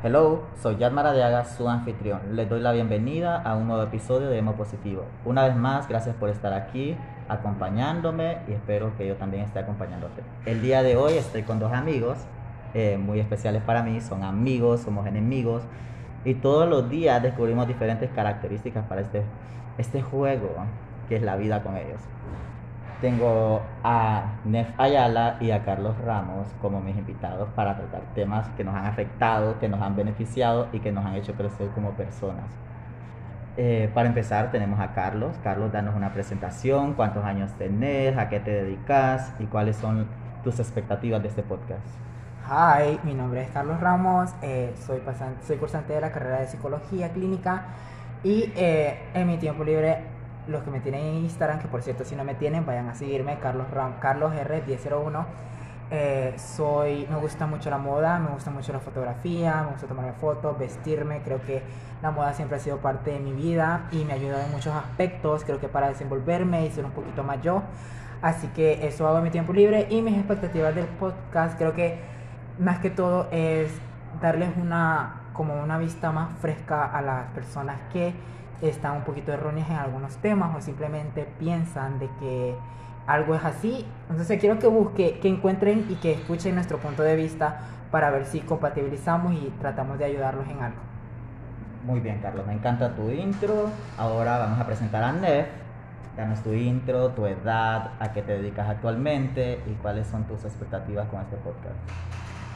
Hello, soy Yad Maradiaga, su anfitrión. Les doy la bienvenida a un nuevo episodio de Emo Positivo. Una vez más, gracias por estar aquí acompañándome y espero que yo también esté acompañándote. El día de hoy estoy con dos amigos eh, muy especiales para mí, son amigos, somos enemigos y todos los días descubrimos diferentes características para este, este juego que es la vida con ellos. Tengo a Nef Ayala y a Carlos Ramos como mis invitados para tratar temas que nos han afectado, que nos han beneficiado y que nos han hecho crecer como personas. Eh, para empezar tenemos a Carlos. Carlos, danos una presentación, cuántos años tenés, a qué te dedicas y cuáles son tus expectativas de este podcast. Hi, mi nombre es Carlos Ramos, eh, soy, pasante, soy cursante de la carrera de psicología clínica y eh, en mi tiempo libre los que me tienen en Instagram, que por cierto si no me tienen, vayan a seguirme, Carlos, Ram, Carlos R1001. Eh, soy, me gusta mucho la moda, me gusta mucho la fotografía, me gusta tomarme fotos, vestirme, creo que la moda siempre ha sido parte de mi vida y me ayuda en muchos aspectos, creo que para desenvolverme y ser un poquito más yo. Así que eso hago en mi tiempo libre y mis expectativas del podcast creo que más que todo es darles una como una vista más fresca a las personas que están un poquito erróneas en algunos temas o simplemente piensan de que algo es así. Entonces quiero que busquen, que encuentren y que escuchen nuestro punto de vista para ver si compatibilizamos y tratamos de ayudarlos en algo. Muy bien, Carlos, me encanta tu intro. Ahora vamos a presentar a Nef. Danos tu intro, tu edad, a qué te dedicas actualmente y cuáles son tus expectativas con este podcast.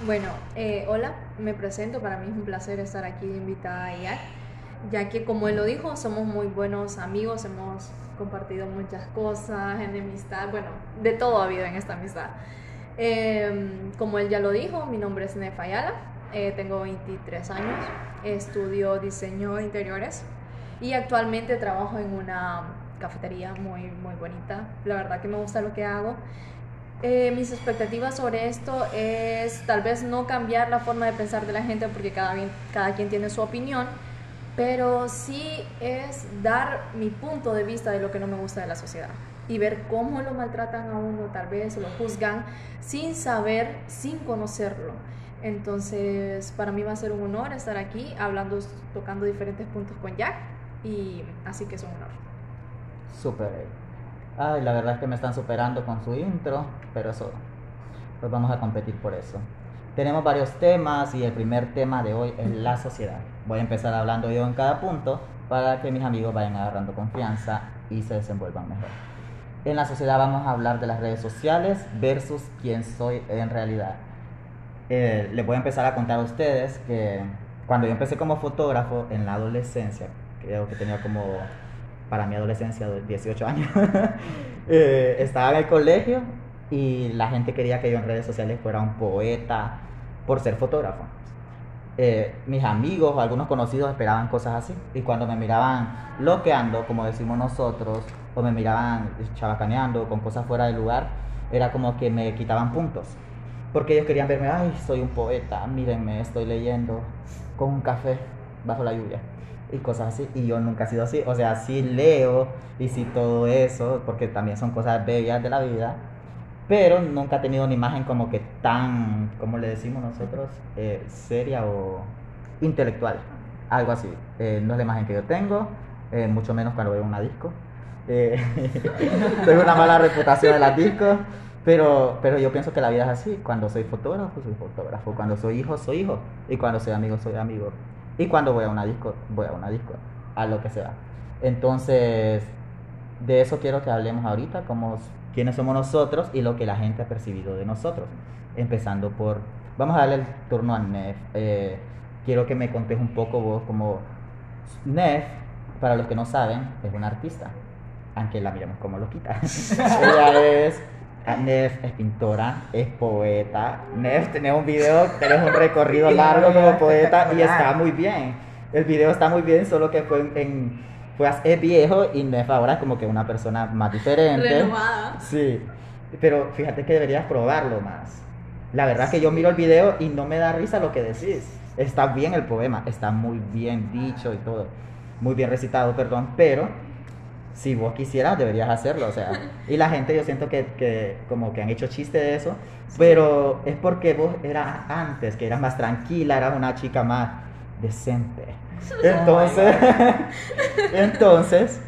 Bueno, eh, hola, me presento. Para mí es un placer estar aquí de invitada a IAC ya que como él lo dijo, somos muy buenos amigos, hemos compartido muchas cosas, enemistad, bueno, de todo ha habido en esta amistad. Em, como él ya lo dijo, mi nombre es Nefayala, eh, tengo 23 años, estudio diseño de interiores y actualmente trabajo en una cafetería muy, muy bonita. La verdad que me gusta lo que hago. Eh, mis expectativas sobre esto es tal vez no cambiar la forma de pensar de la gente porque cada, cada quien tiene su opinión, pero sí es dar mi punto de vista de lo que no me gusta de la sociedad y ver cómo lo maltratan a uno, tal vez lo juzgan sin saber, sin conocerlo. Entonces, para mí va a ser un honor estar aquí hablando, tocando diferentes puntos con Jack y así que es un honor. Súper. Ay, la verdad es que me están superando con su intro, pero eso, pues vamos a competir por eso. Tenemos varios temas y el primer tema de hoy es la sociedad. Voy a empezar hablando yo en cada punto para que mis amigos vayan agarrando confianza y se desenvuelvan mejor. En la sociedad vamos a hablar de las redes sociales versus quién soy en realidad. Eh, les voy a empezar a contar a ustedes que cuando yo empecé como fotógrafo en la adolescencia, creo que tenía como para mi adolescencia de 18 años, eh, estaba en el colegio y la gente quería que yo en redes sociales fuera un poeta por ser fotógrafo. Eh, mis amigos algunos conocidos esperaban cosas así y cuando me miraban loqueando, como decimos nosotros, o me miraban chabacaneando con cosas fuera de lugar, era como que me quitaban puntos. Porque ellos querían verme, ay, soy un poeta, mírenme, estoy leyendo con un café bajo la lluvia y cosas así. Y yo nunca he sido así. O sea, sí leo y sí todo eso, porque también son cosas bellas de la vida pero nunca ha tenido una imagen como que tan, como le decimos nosotros, eh, seria o intelectual, algo así. Eh, no es la imagen que yo tengo, eh, mucho menos cuando veo una disco. tengo una mala reputación de las discos, pero, pero yo pienso que la vida es así. Cuando soy fotógrafo, soy fotógrafo. Cuando soy hijo, soy hijo. Y cuando soy amigo, soy amigo. Y cuando voy a una disco, voy a una disco, a lo que sea. Entonces, de eso quiero que hablemos ahorita, como quiénes somos nosotros y lo que la gente ha percibido de nosotros. Empezando por, vamos a darle el turno a Nef. Eh, quiero que me contes un poco vos como Nef, para los que no saben, es una artista, aunque la miremos como loquita. Ella es Nef es pintora, es poeta. Nef, tenés un video, tenés un recorrido largo como poeta y está muy bien. El video está muy bien, solo que fue en pues es viejo y Nef ahora es como que una persona más diferente. Renovada. Sí, pero fíjate que deberías probarlo más. La verdad que yo miro el video y no me da risa lo que decís. Está bien el poema, está muy bien dicho y todo. Muy bien recitado, perdón, pero si vos quisieras, deberías hacerlo, o sea. Y la gente, yo siento que, que como que han hecho chiste de eso, pero es porque vos eras antes, que eras más tranquila, eras una chica más decente. Entonces, entonces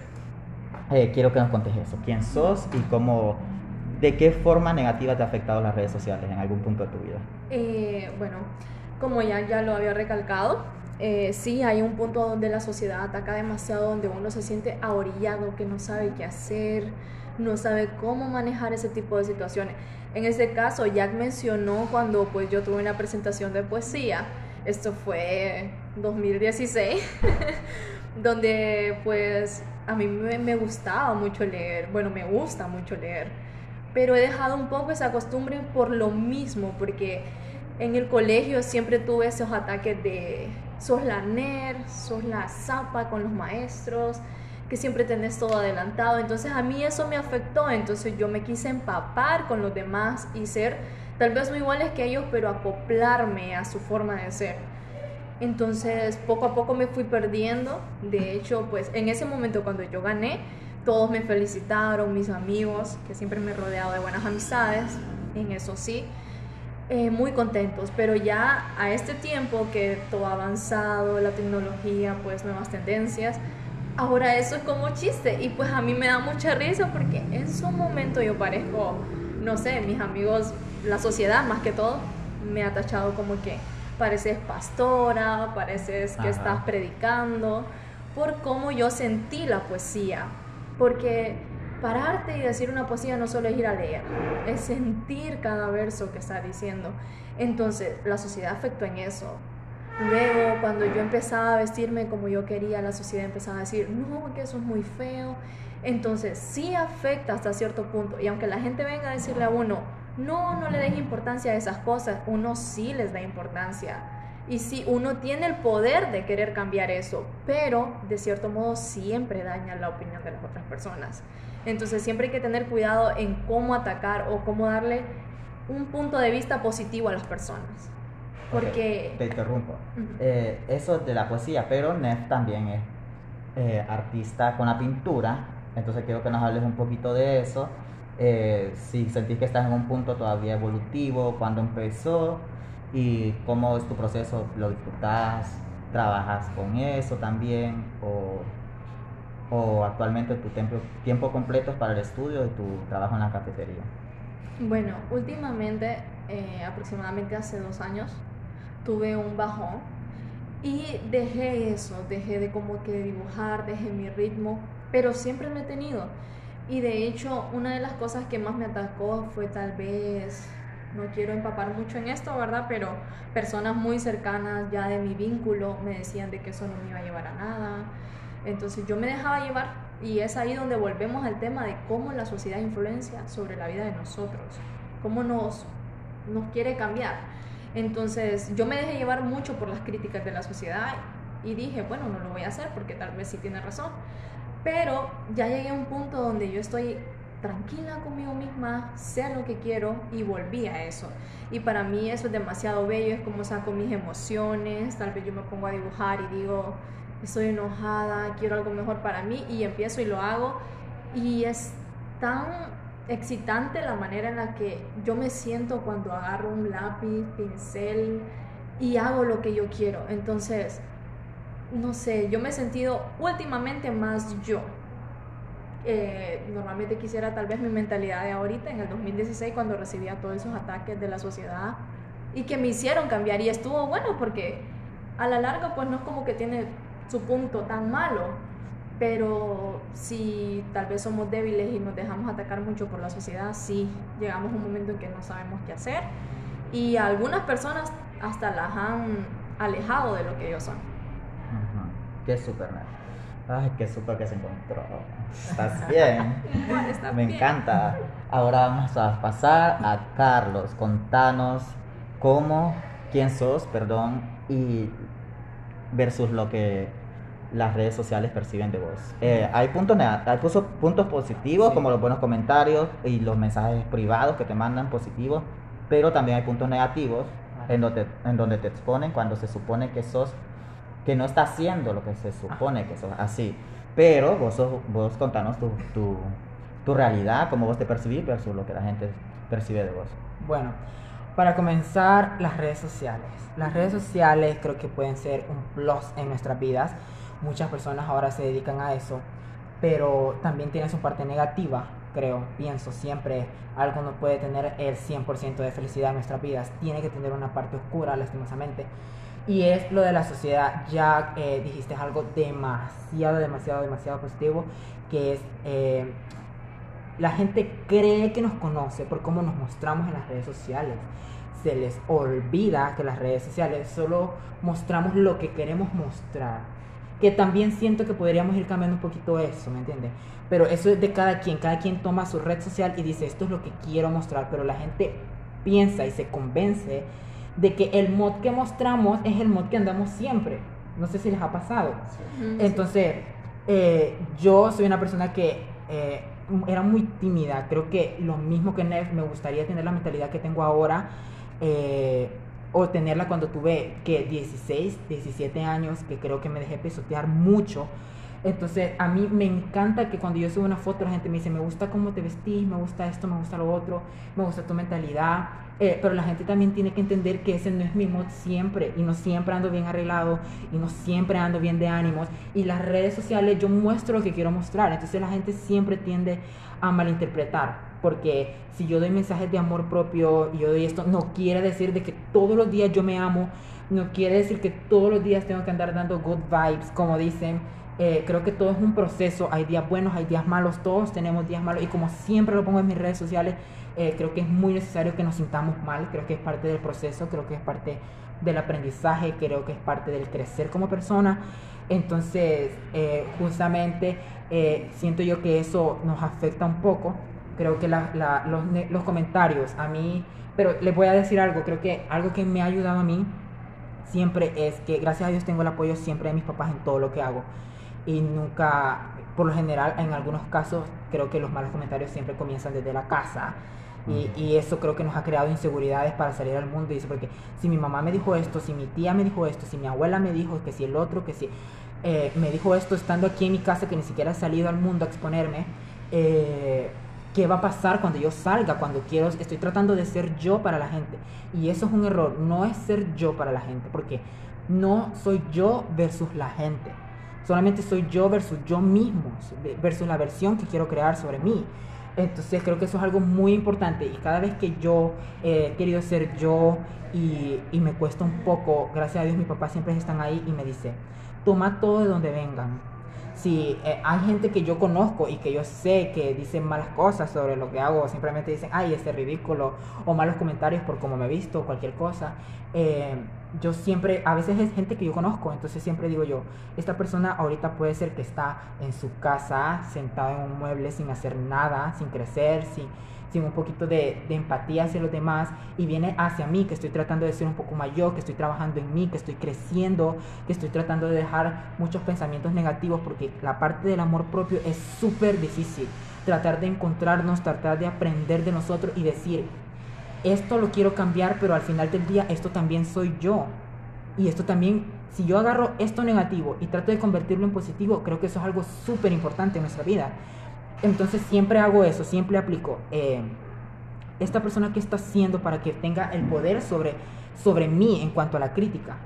eh, quiero que nos contes eso. ¿Quién sos y cómo, de qué forma negativa te ha afectado las redes sociales en algún punto de tu vida? Eh, bueno, como ya, ya lo había recalcado, eh, sí hay un punto donde la sociedad ataca demasiado, donde uno se siente ahorillado, que no sabe qué hacer, no sabe cómo manejar ese tipo de situaciones. En este caso, Jack mencionó cuando pues yo tuve una presentación de poesía, esto fue 2016, donde pues a mí me, me gustaba mucho leer, bueno, me gusta mucho leer, pero he dejado un poco esa costumbre por lo mismo, porque en el colegio siempre tuve esos ataques de sos la nerd, sos la zapa con los maestros, que siempre tenés todo adelantado. Entonces a mí eso me afectó, entonces yo me quise empapar con los demás y ser tal vez no iguales que ellos, pero acoplarme a su forma de ser. Entonces poco a poco me fui perdiendo. De hecho, pues en ese momento cuando yo gané, todos me felicitaron, mis amigos, que siempre me he rodeado de buenas amistades, en eso sí. Eh, muy contentos, pero ya a este tiempo que todo ha avanzado, la tecnología, pues nuevas tendencias, ahora eso es como chiste y pues a mí me da mucha risa porque en su momento yo parezco, no sé, mis amigos, la sociedad más que todo, me ha tachado como que pareces pastora, pareces que estás predicando, por cómo yo sentí la poesía, porque pararte y decir una poesía no solo es ir a leer, es sentir cada verso que está diciendo. Entonces, la sociedad afectó en eso. Luego, cuando yo empezaba a vestirme como yo quería, la sociedad empezaba a decir, no, que eso es muy feo. Entonces, sí afecta hasta cierto punto. Y aunque la gente venga a decirle a uno, no, no le des importancia a esas cosas, uno sí les da importancia. Y sí, uno tiene el poder de querer cambiar eso, pero de cierto modo siempre daña la opinión de las otras personas. Entonces siempre hay que tener cuidado en cómo atacar o cómo darle un punto de vista positivo a las personas. Porque... te interrumpo. Eh, eso es de la poesía, pero Nef también es eh, artista con la pintura, entonces quiero que nos hables un poquito de eso. Eh, si sentís que estás en un punto todavía evolutivo, cuándo empezó y cómo es tu proceso, lo disfrutas, trabajas con eso también o o actualmente tu tiempo, tiempo completo es para el estudio y tu trabajo en la cafetería? Bueno, últimamente, eh, aproximadamente hace dos años, tuve un bajón y dejé eso, dejé de como que dibujar, dejé mi ritmo, pero siempre me he tenido. Y de hecho, una de las cosas que más me atacó fue tal vez, no quiero empapar mucho en esto, ¿verdad? Pero personas muy cercanas ya de mi vínculo me decían de que eso no me iba a llevar a nada, entonces yo me dejaba llevar y es ahí donde volvemos al tema de cómo la sociedad influencia sobre la vida de nosotros, cómo nos, nos quiere cambiar. Entonces yo me dejé llevar mucho por las críticas de la sociedad y dije, bueno, no lo voy a hacer porque tal vez sí tiene razón. Pero ya llegué a un punto donde yo estoy tranquila conmigo misma, sé lo que quiero y volví a eso. Y para mí eso es demasiado bello, es como saco mis emociones, tal vez yo me pongo a dibujar y digo, estoy enojada, quiero algo mejor para mí y empiezo y lo hago. Y es tan excitante la manera en la que yo me siento cuando agarro un lápiz, pincel y hago lo que yo quiero. Entonces, no sé, yo me he sentido últimamente más yo. Eh, normalmente quisiera tal vez mi mentalidad de ahorita, en el 2016, cuando recibía todos esos ataques de la sociedad y que me hicieron cambiar. Y estuvo bueno porque a la larga, pues no es como que tiene su punto tan malo. Pero si tal vez somos débiles y nos dejamos atacar mucho por la sociedad, sí, llegamos a un momento en que no sabemos qué hacer. Y algunas personas hasta las han alejado de lo que ellos son. Qué súper, Ay, qué súper que se encontró. Estás bien. Me encanta. Ahora vamos a pasar a Carlos. Contanos cómo, quién sos, perdón, y versus lo que las redes sociales perciben de vos. Eh, hay puntos hay puntos positivos como los buenos comentarios y los mensajes privados que te mandan positivos, pero también hay puntos negativos en donde, en donde te exponen cuando se supone que sos que no está haciendo lo que se supone que sos así. Pero vos, sos- vos contanos tu, tu, tu realidad, cómo vos te percibís versus lo que la gente percibe de vos. Bueno, para comenzar, las redes sociales. Las redes sociales creo que pueden ser un plus en nuestras vidas. Muchas personas ahora se dedican a eso, pero también tiene su parte negativa, creo, pienso siempre. Algo no puede tener el 100% de felicidad en nuestras vidas, tiene que tener una parte oscura, lastimosamente. Y es lo de la sociedad, ya eh, dijiste algo demasiado, demasiado, demasiado positivo, que es eh, la gente cree que nos conoce por cómo nos mostramos en las redes sociales. Se les olvida que las redes sociales solo mostramos lo que queremos mostrar. Que también siento que podríamos ir cambiando un poquito eso, ¿me entiendes? Pero eso es de cada quien. Cada quien toma su red social y dice, esto es lo que quiero mostrar. Pero la gente piensa y se convence de que el mod que mostramos es el mod que andamos siempre. No sé si les ha pasado. Entonces, eh, yo soy una persona que eh, era muy tímida. Creo que lo mismo que Nev, me gustaría tener la mentalidad que tengo ahora. eh, o tenerla cuando tuve que 16, 17 años, que creo que me dejé pisotear mucho. Entonces, a mí me encanta que cuando yo subo una foto, la gente me dice, me gusta cómo te vestís, me gusta esto, me gusta lo otro, me gusta tu mentalidad. Eh, pero la gente también tiene que entender que ese no es mi mod siempre. Y no siempre ando bien arreglado, y no siempre ando bien de ánimos. Y las redes sociales yo muestro lo que quiero mostrar. Entonces la gente siempre tiende a malinterpretar. Porque si yo doy mensajes de amor propio y yo doy esto, no quiere decir de que todos los días yo me amo. No quiere decir que todos los días tengo que andar dando good vibes, como dicen. Eh, creo que todo es un proceso. Hay días buenos, hay días malos. Todos tenemos días malos. Y como siempre lo pongo en mis redes sociales, eh, creo que es muy necesario que nos sintamos mal. Creo que es parte del proceso. Creo que es parte del aprendizaje. Creo que es parte del crecer como persona. Entonces, eh, justamente siento yo que eso nos afecta un poco. Creo que la- los comentarios a mí, pero les voy a decir algo, creo que algo que me ha ayudado a mí siempre es que gracias a Dios tengo el apoyo siempre de mis papás en todo lo que hago. Y nunca, por lo general, en algunos casos, creo que los malos comentarios siempre comienzan desde la casa. Y, y eso creo que nos ha creado inseguridades para salir al mundo. Y dice, porque si mi mamá me dijo esto, si mi tía me dijo esto, si mi abuela me dijo que si el otro, que si eh, me dijo esto estando aquí en mi casa, que ni siquiera he salido al mundo a exponerme, eh, ¿qué va a pasar cuando yo salga? Cuando quiero, estoy tratando de ser yo para la gente. Y eso es un error, no es ser yo para la gente, porque no soy yo versus la gente. Solamente soy yo versus yo mismo, versus la versión que quiero crear sobre mí. Entonces creo que eso es algo muy importante y cada vez que yo eh, he querido ser yo y, y me cuesta un poco, gracias a Dios mis papás siempre están ahí y me dice, toma todo de donde vengan. Si eh, hay gente que yo conozco y que yo sé que dicen malas cosas sobre lo que hago, simplemente dicen, ay, este ridículo, o malos comentarios por cómo me he visto, cualquier cosa. eh, yo siempre, a veces es gente que yo conozco, entonces siempre digo yo, esta persona ahorita puede ser que está en su casa, sentado en un mueble sin hacer nada, sin crecer, sin, sin un poquito de, de empatía hacia los demás, y viene hacia mí, que estoy tratando de ser un poco mayor, que estoy trabajando en mí, que estoy creciendo, que estoy tratando de dejar muchos pensamientos negativos, porque la parte del amor propio es súper difícil. Tratar de encontrarnos, tratar de aprender de nosotros y decir, esto lo quiero cambiar, pero al final del día esto también soy yo. Y esto también, si yo agarro esto negativo y trato de convertirlo en positivo, creo que eso es algo súper importante en nuestra vida. Entonces siempre hago eso, siempre aplico. eh, esta persona que está haciendo para que tenga el poder sobre, sobre mí en cuanto a la crítica.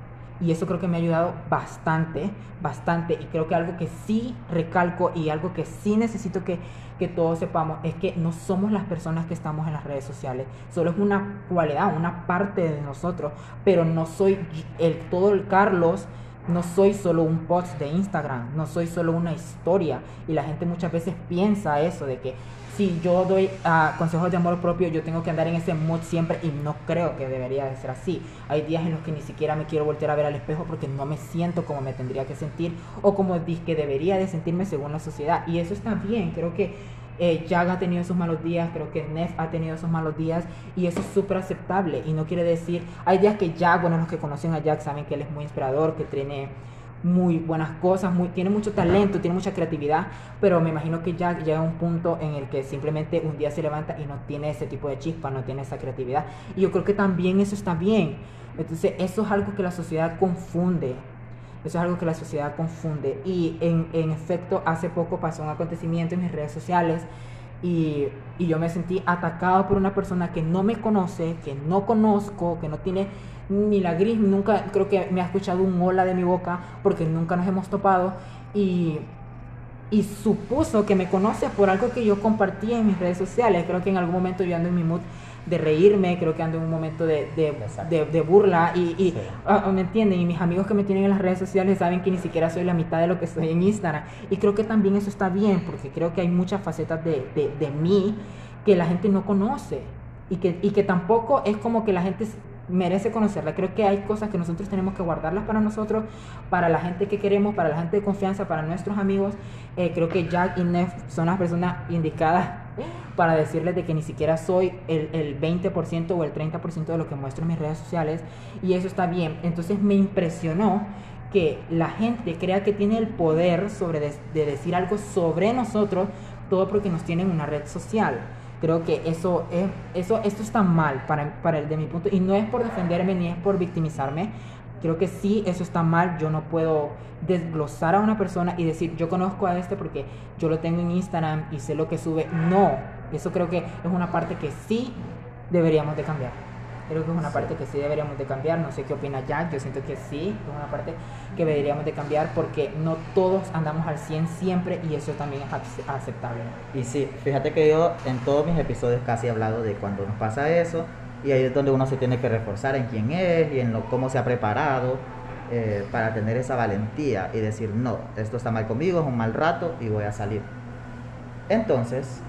Y eso creo que me ha ayudado bastante, bastante. Y creo que algo que sí recalco y algo que sí necesito que, que todos sepamos es que no somos las personas que estamos en las redes sociales. Solo es una cualidad, una parte de nosotros. Pero no soy el, todo el Carlos no soy solo un post de Instagram, no soy solo una historia. Y la gente muchas veces piensa eso, de que si yo doy ah, consejos de amor propio, yo tengo que andar en ese mood siempre y no creo que debería de ser así. Hay días en los que ni siquiera me quiero voltear a ver al espejo porque no me siento como me tendría que sentir o como que debería de sentirme según la sociedad. Y eso está bien, creo que eh, Jag ha tenido esos malos días, creo que Nef ha tenido esos malos días y eso es súper aceptable y no quiere decir, hay días que Jag, bueno, los que conocen a Jag saben que él es muy inspirador, que tiene muy buenas cosas, tiene mucho talento, tiene mucha creatividad, pero me imagino que Jag llega a un punto en el que simplemente un día se levanta y no tiene ese tipo de chispa, no tiene esa creatividad. Y yo creo que también eso está bien, entonces eso es algo que la sociedad confunde Eso es algo que la sociedad confunde. Y en, efecto, hace poco pasó un acontecimiento en mis redes sociales y, y, yo me sentí atacado por una persona que no me conoce, que no conozco, que no tiene ni la gris, nunca creo que me ha escuchado un hola de mi boca porque nunca nos hemos topado y, y supuso que me conoce por algo que yo compartí en mis redes sociales. Creo que en algún momento yo ando en mi mood de reírme, creo que ando en un momento de, de, de, burla y, y ah, ah, me entienden, y mis amigos que me tienen en las redes sociales saben que ni siquiera soy la mitad de lo que soy en Instagram y creo que también eso está bien porque creo que hay muchas facetas de, de mí que la gente no conoce y que, y que tampoco es como que la gente merece conocerla. Creo que hay cosas que nosotros tenemos que guardarlas para nosotros, para la gente que queremos, para la gente de confianza, para nuestros amigos. Eh, creo que Jack y Neff son las personas indicadas para decirles de que ni siquiera soy el, el 20% o el 30% de lo que muestro en mis redes sociales y eso está bien. Entonces me impresionó que la gente crea que tiene el poder sobre de, decir algo sobre nosotros, todo porque nos tienen una red social. Creo que eso es, eso, esto está mal para, para el de mi punto, y no es por defenderme ni es por victimizarme, creo que sí, eso está mal. Yo no puedo desglosar a una persona y decir, yo conozco a este porque yo lo tengo en Instagram y sé lo que sube. No, eso creo que es una parte que sí deberíamos de cambiar. Creo que es una parte que sí deberíamos de cambiar. No sé qué opina Jack. Yo siento que sí, es una parte que deberíamos de cambiar porque no todos andamos al 100 siempre y eso también es aceptable. Y sí, fíjate que yo en todos mis episodios casi he hablado de cuando nos pasa eso y ahí es donde uno se tiene que reforzar en quién es y en lo, cómo se ha preparado eh, para tener esa valentía y decir, no, esto está mal conmigo, es un mal rato y voy a salir. Entonces,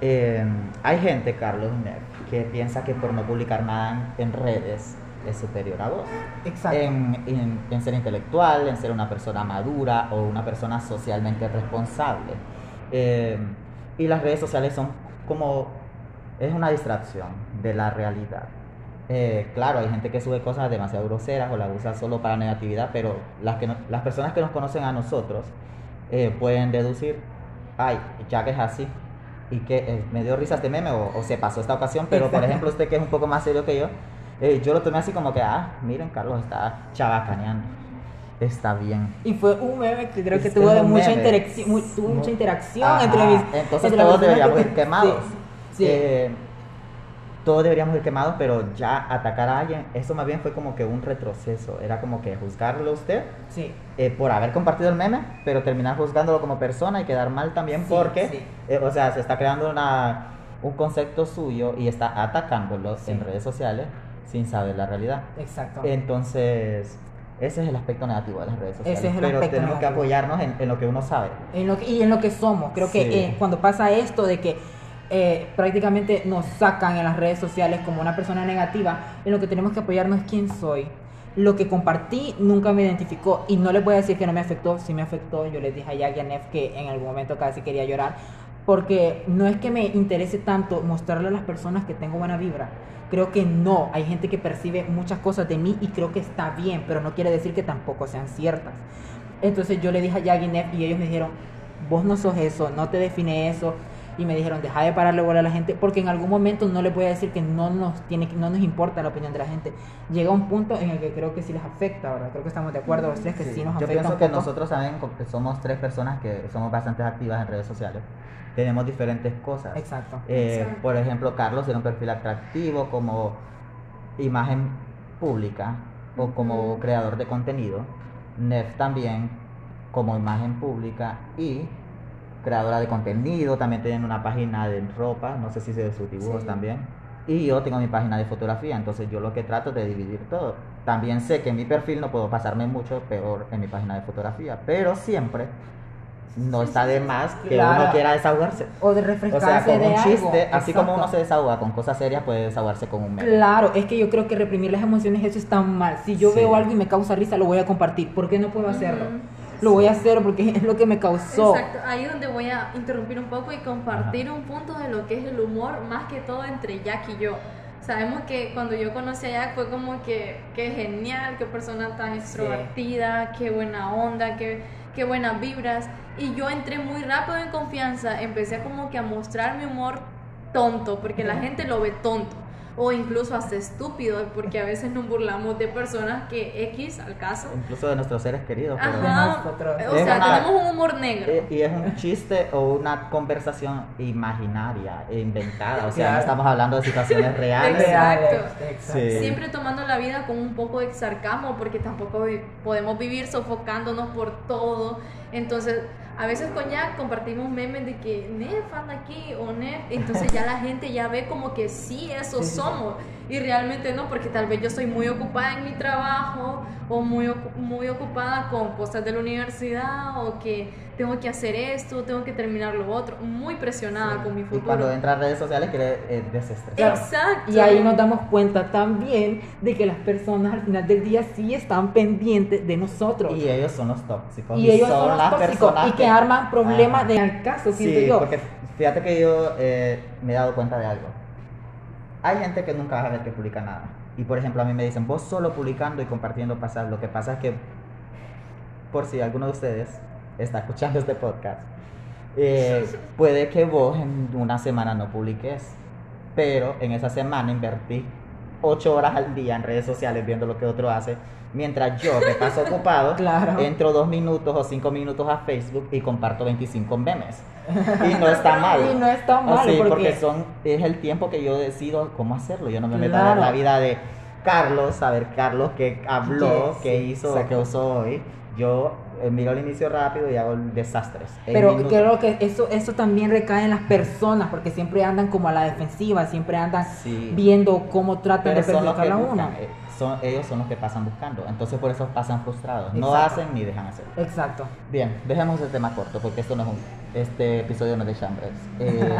Em, hay gente, Carlos que piensa que por no publicar nada en, redes es superior a vos. Exacto. En, en, ser intelectual, en ser una persona madura o una persona socialmente responsable. Em, y las redes sociales son como, es una distracción de la realidad. Eh, claro, hay gente que sube cosas demasiado groseras o las usa solo para negatividad, pero las, que las personas que nos conocen a nosotros eh, pueden deducir, ay, ya que es así, y que eh, me dio risa este meme o, se pasó esta ocasión, pero por ejemplo usted que es un poco más serio que yo, eh, yo lo tomé así como que, ah, miren, Carlos está chabacaneando. Está bien. Y fue un meme que creo que tuvo, de mucha, interacción, tuvo mucha interacción entre mis... Entonces todos deberíamos ir quemados. Sí. Eh, todos deberíamos ir quemados, pero ya atacar a alguien, eso más bien fue como que un retroceso. Era como que juzgarlo a usted sí. Eh, por haber compartido el meme, pero terminar juzgándolo como persona y quedar mal también porque, eh, o sea, se está creando una, un concepto suyo y está atacándolo en redes sociales sin saber la realidad. Exacto. Entonces, ese es el aspecto negativo de las redes sociales. Ese es el pero tenemos que apoyarnos en, lo que uno sabe. En lo y en lo que somos. Creo que eh, cuando pasa esto de que eh, prácticamente nos sacan en las redes sociales como una persona negativa, en lo que tenemos que apoyarnos es quién soy. Lo que compartí nunca me identificó y no les voy a decir que no me afectó, sí me afectó. Yo les dije a Jack y a Nef que en algún momento casi quería llorar, porque no es que me interese tanto mostrarle a las personas que tengo buena vibra. Creo que no, hay gente que percibe muchas cosas de mí y creo que está bien, pero no quiere decir que tampoco sean ciertas. Entonces yo le dije a Jack y Nef y ellos me dijeron, vos no sos eso, no te define eso, y me dijeron, deja de pararle bola a la gente, porque en algún momento no le voy a decir que no nos, tiene, no nos importa la opinión de la gente. Llega un punto en el que creo que sí les afecta, ¿verdad? Creo que estamos de acuerdo los tres que sí, nos afecta. Yo pienso que nosotros también somos tres personas que somos bastante activas en redes sociales. Tenemos diferentes cosas. Exacto. Eh, por ejemplo, Carlos tiene un perfil atractivo como imagen pública o como creador de contenido. Nef también como imagen pública y creadora de contenido, también tienen una página de ropa, no sé si se de sus dibujos también. Y yo tengo mi página de fotografía, entonces yo lo que trato es de dividir todo. También sé que en mi perfil no puedo pasarme mucho peor en mi página de fotografía, pero siempre no está de más que uno quiera desahogarse. O de refrescarse o sea, con un chiste, así como uno se desahoga con cosas serias, puede desahogarse con un meme. Claro, es que yo creo que reprimir las emociones eso está mal. Si yo veo algo y me causa risa, lo voy a compartir. ¿Por qué no puedo hacerlo? Lo voy a hacer porque es lo que me causó. Exacto, ahí donde voy a interrumpir un poco y compartir un punto de lo que es el humor, más que todo entre Jack y yo. Sabemos que cuando yo conocí a Jack fue como que, qué genial, qué persona tan extrovertida, qué buena onda, qué, qué buenas vibras. Y yo entré muy rápido en confianza, empecé como que a mostrar mi humor tonto, porque la gente lo ve tonto o incluso hasta estúpido, porque a veces nos burlamos de personas que X al caso. Incluso de nuestros seres queridos. pero- Ajá, nosotros. o sea, una- tenemos un humor negro. Eh, Y es un chiste o una conversación imaginaria, e inventada. O sea, no Claro. estamos hablando de situaciones reales. Exacto. Exacto. Sí. Siempre tomando la vida con un poco de sarcasmo, porque tampoco podemos vivir sofocándonos por todo. Entonces, a veces con Jack compartimos memes de que Nef anda aquí o Nef, entonces ya la gente ya ve como que sí, eso somos. Y realmente no, porque tal vez yo soy muy ocupada en mi trabajo o muy, muy ocupada con cosas de la universidad o que tengo que hacer esto, tengo que terminar lo otro, muy presionada Sí. con mi Y futuro. cuando entra a redes sociales quiere eh, desestresar. Exacto. Y ahí nos damos cuenta también de que las personas al final del día sí están pendientes de nosotros. Y ellos son los tóxicos. Y ellos son los las tóxicos personas y que arman problemas Ajá. de al caso, siento Sí, yo. porque fíjate que yo eh, me he dado cuenta de algo. Hay gente que nunca vas a ver que publica nada. Y por ejemplo, a mí me dicen, vos solo publicando y compartiendo pasar. Lo que pasa es que, por si alguno de ustedes está escuchando este podcast, eh, puede que vos en una semana no publiques. Pero en esa semana invertí 8 horas al día en redes sociales viendo lo que otro hace. Mientras yo, que paso ocupado, Claro. entro dos minutos o cinco minutos a Facebook y comparto 25 memes. Y no está mal. Y no está mal, Así, porque- porque son, es el tiempo que yo decido cómo hacerlo. Yo no me meto Claro. la vida de Carlos, a ver Carlos qué habló, Yes, qué hizo, qué usó hoy. Yo eh, miro el inicio rápido y hago desastres. Pero creo que eso, eso también recae en las personas, porque siempre andan como a la defensiva, siempre andan Sí. viendo cómo tratan Pero de perjudicar a eh, son, ellos son los que pasan buscando. Entonces por eso pasan frustrados. No hacen ni dejan hacer. Exacto. Bien, dejemos el tema corto porque esto no es un, este episodio no es de chambres. Eh,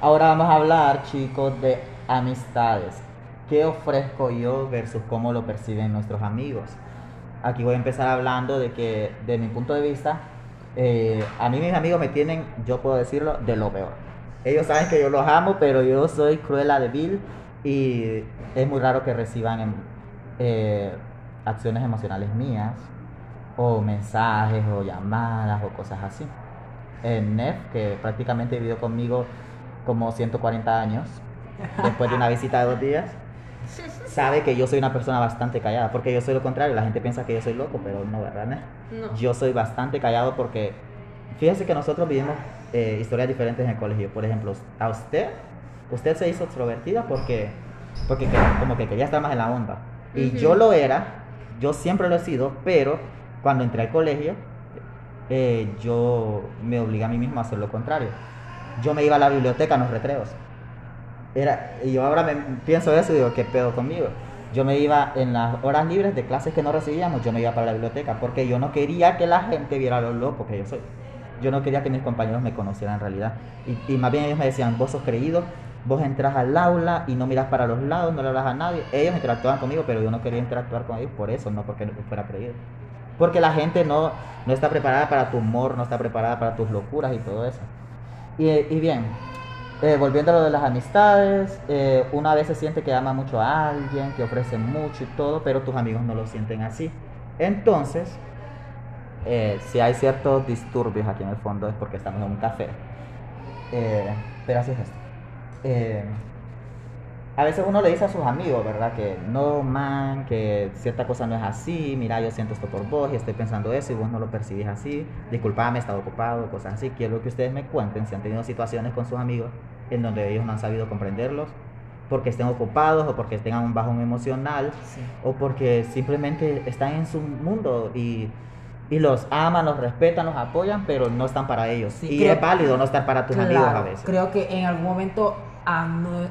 ahora vamos a hablar, chicos, de amistades. ¿Qué ofrezco yo versus cómo lo perciben nuestros amigos? Aquí voy a empezar hablando de que, de mi punto de vista, eh, a mí mis amigos me tienen, yo puedo decirlo, de lo peor. Ellos saben que yo los amo, pero yo soy cruela de vil y es muy raro que reciban em, eh, acciones emocionales mías o mensajes o llamadas o cosas así. En Nef, que prácticamente vivió conmigo como 140 años, después de una visita de dos días, sabe que yo soy una persona bastante callada, porque yo soy lo contrario, la gente piensa que yo soy loco, pero no, ¿verdad? No. Yo soy bastante callado porque fíjese que nosotros vivimos eh, historias diferentes en el colegio. Por ejemplo, a usted, usted se hizo extrovertida porque, porque que- como que quería estar más en la onda. Y Ujú. yo lo era, yo siempre lo he sido, pero cuando entré al colegio, eh, yo me obligué a mí mismo a hacer lo contrario. Yo me iba a la biblioteca en los recreos. Era, y yo ahora me pienso eso y digo, ¿qué pedo conmigo? Yo me iba en las horas libres de clases que no recibíamos, yo me iba para la biblioteca porque yo no quería que la gente viera lo loco que yo soy. Yo no quería que mis compañeros me conocieran en realidad. Y, y más bien ellos me decían, vos sos creído, vos entras al aula y no miras para los lados, no le hablas a nadie. Ellos interactuaban conmigo, pero yo no quería interactuar con ellos por eso, no porque fuera creído. Porque la gente no, no está preparada para tu humor, no está preparada para tus locuras y todo eso. Y, y bien, eh, volviendo a lo de las amistades, eh, una vez se siente que ama mucho a alguien, que ofrece mucho y todo, pero tus amigos no lo sienten así. Entonces, eh, si hay ciertos disturbios aquí en el fondo es porque estamos en un café. Pero así es esto. A veces uno le dice a sus amigos, ¿verdad? Que no, man, que cierta cosa no es así, mira, yo siento esto por vos y estoy pensando eso y vos no lo percibís así, disculpame, he estado ocupado, cosas así. Quiero que ustedes me cuenten si han tenido situaciones con sus amigos en donde ellos no han sabido comprenderlos, porque estén ocupados o porque tengan un bajón emocional Sí. o porque simplemente están en su mundo y, y los aman, los respetan, los apoyan, pero no están para ellos. Sí, y es válido no estar para tus amigos a Claro, veces. Creo que en algún momento a,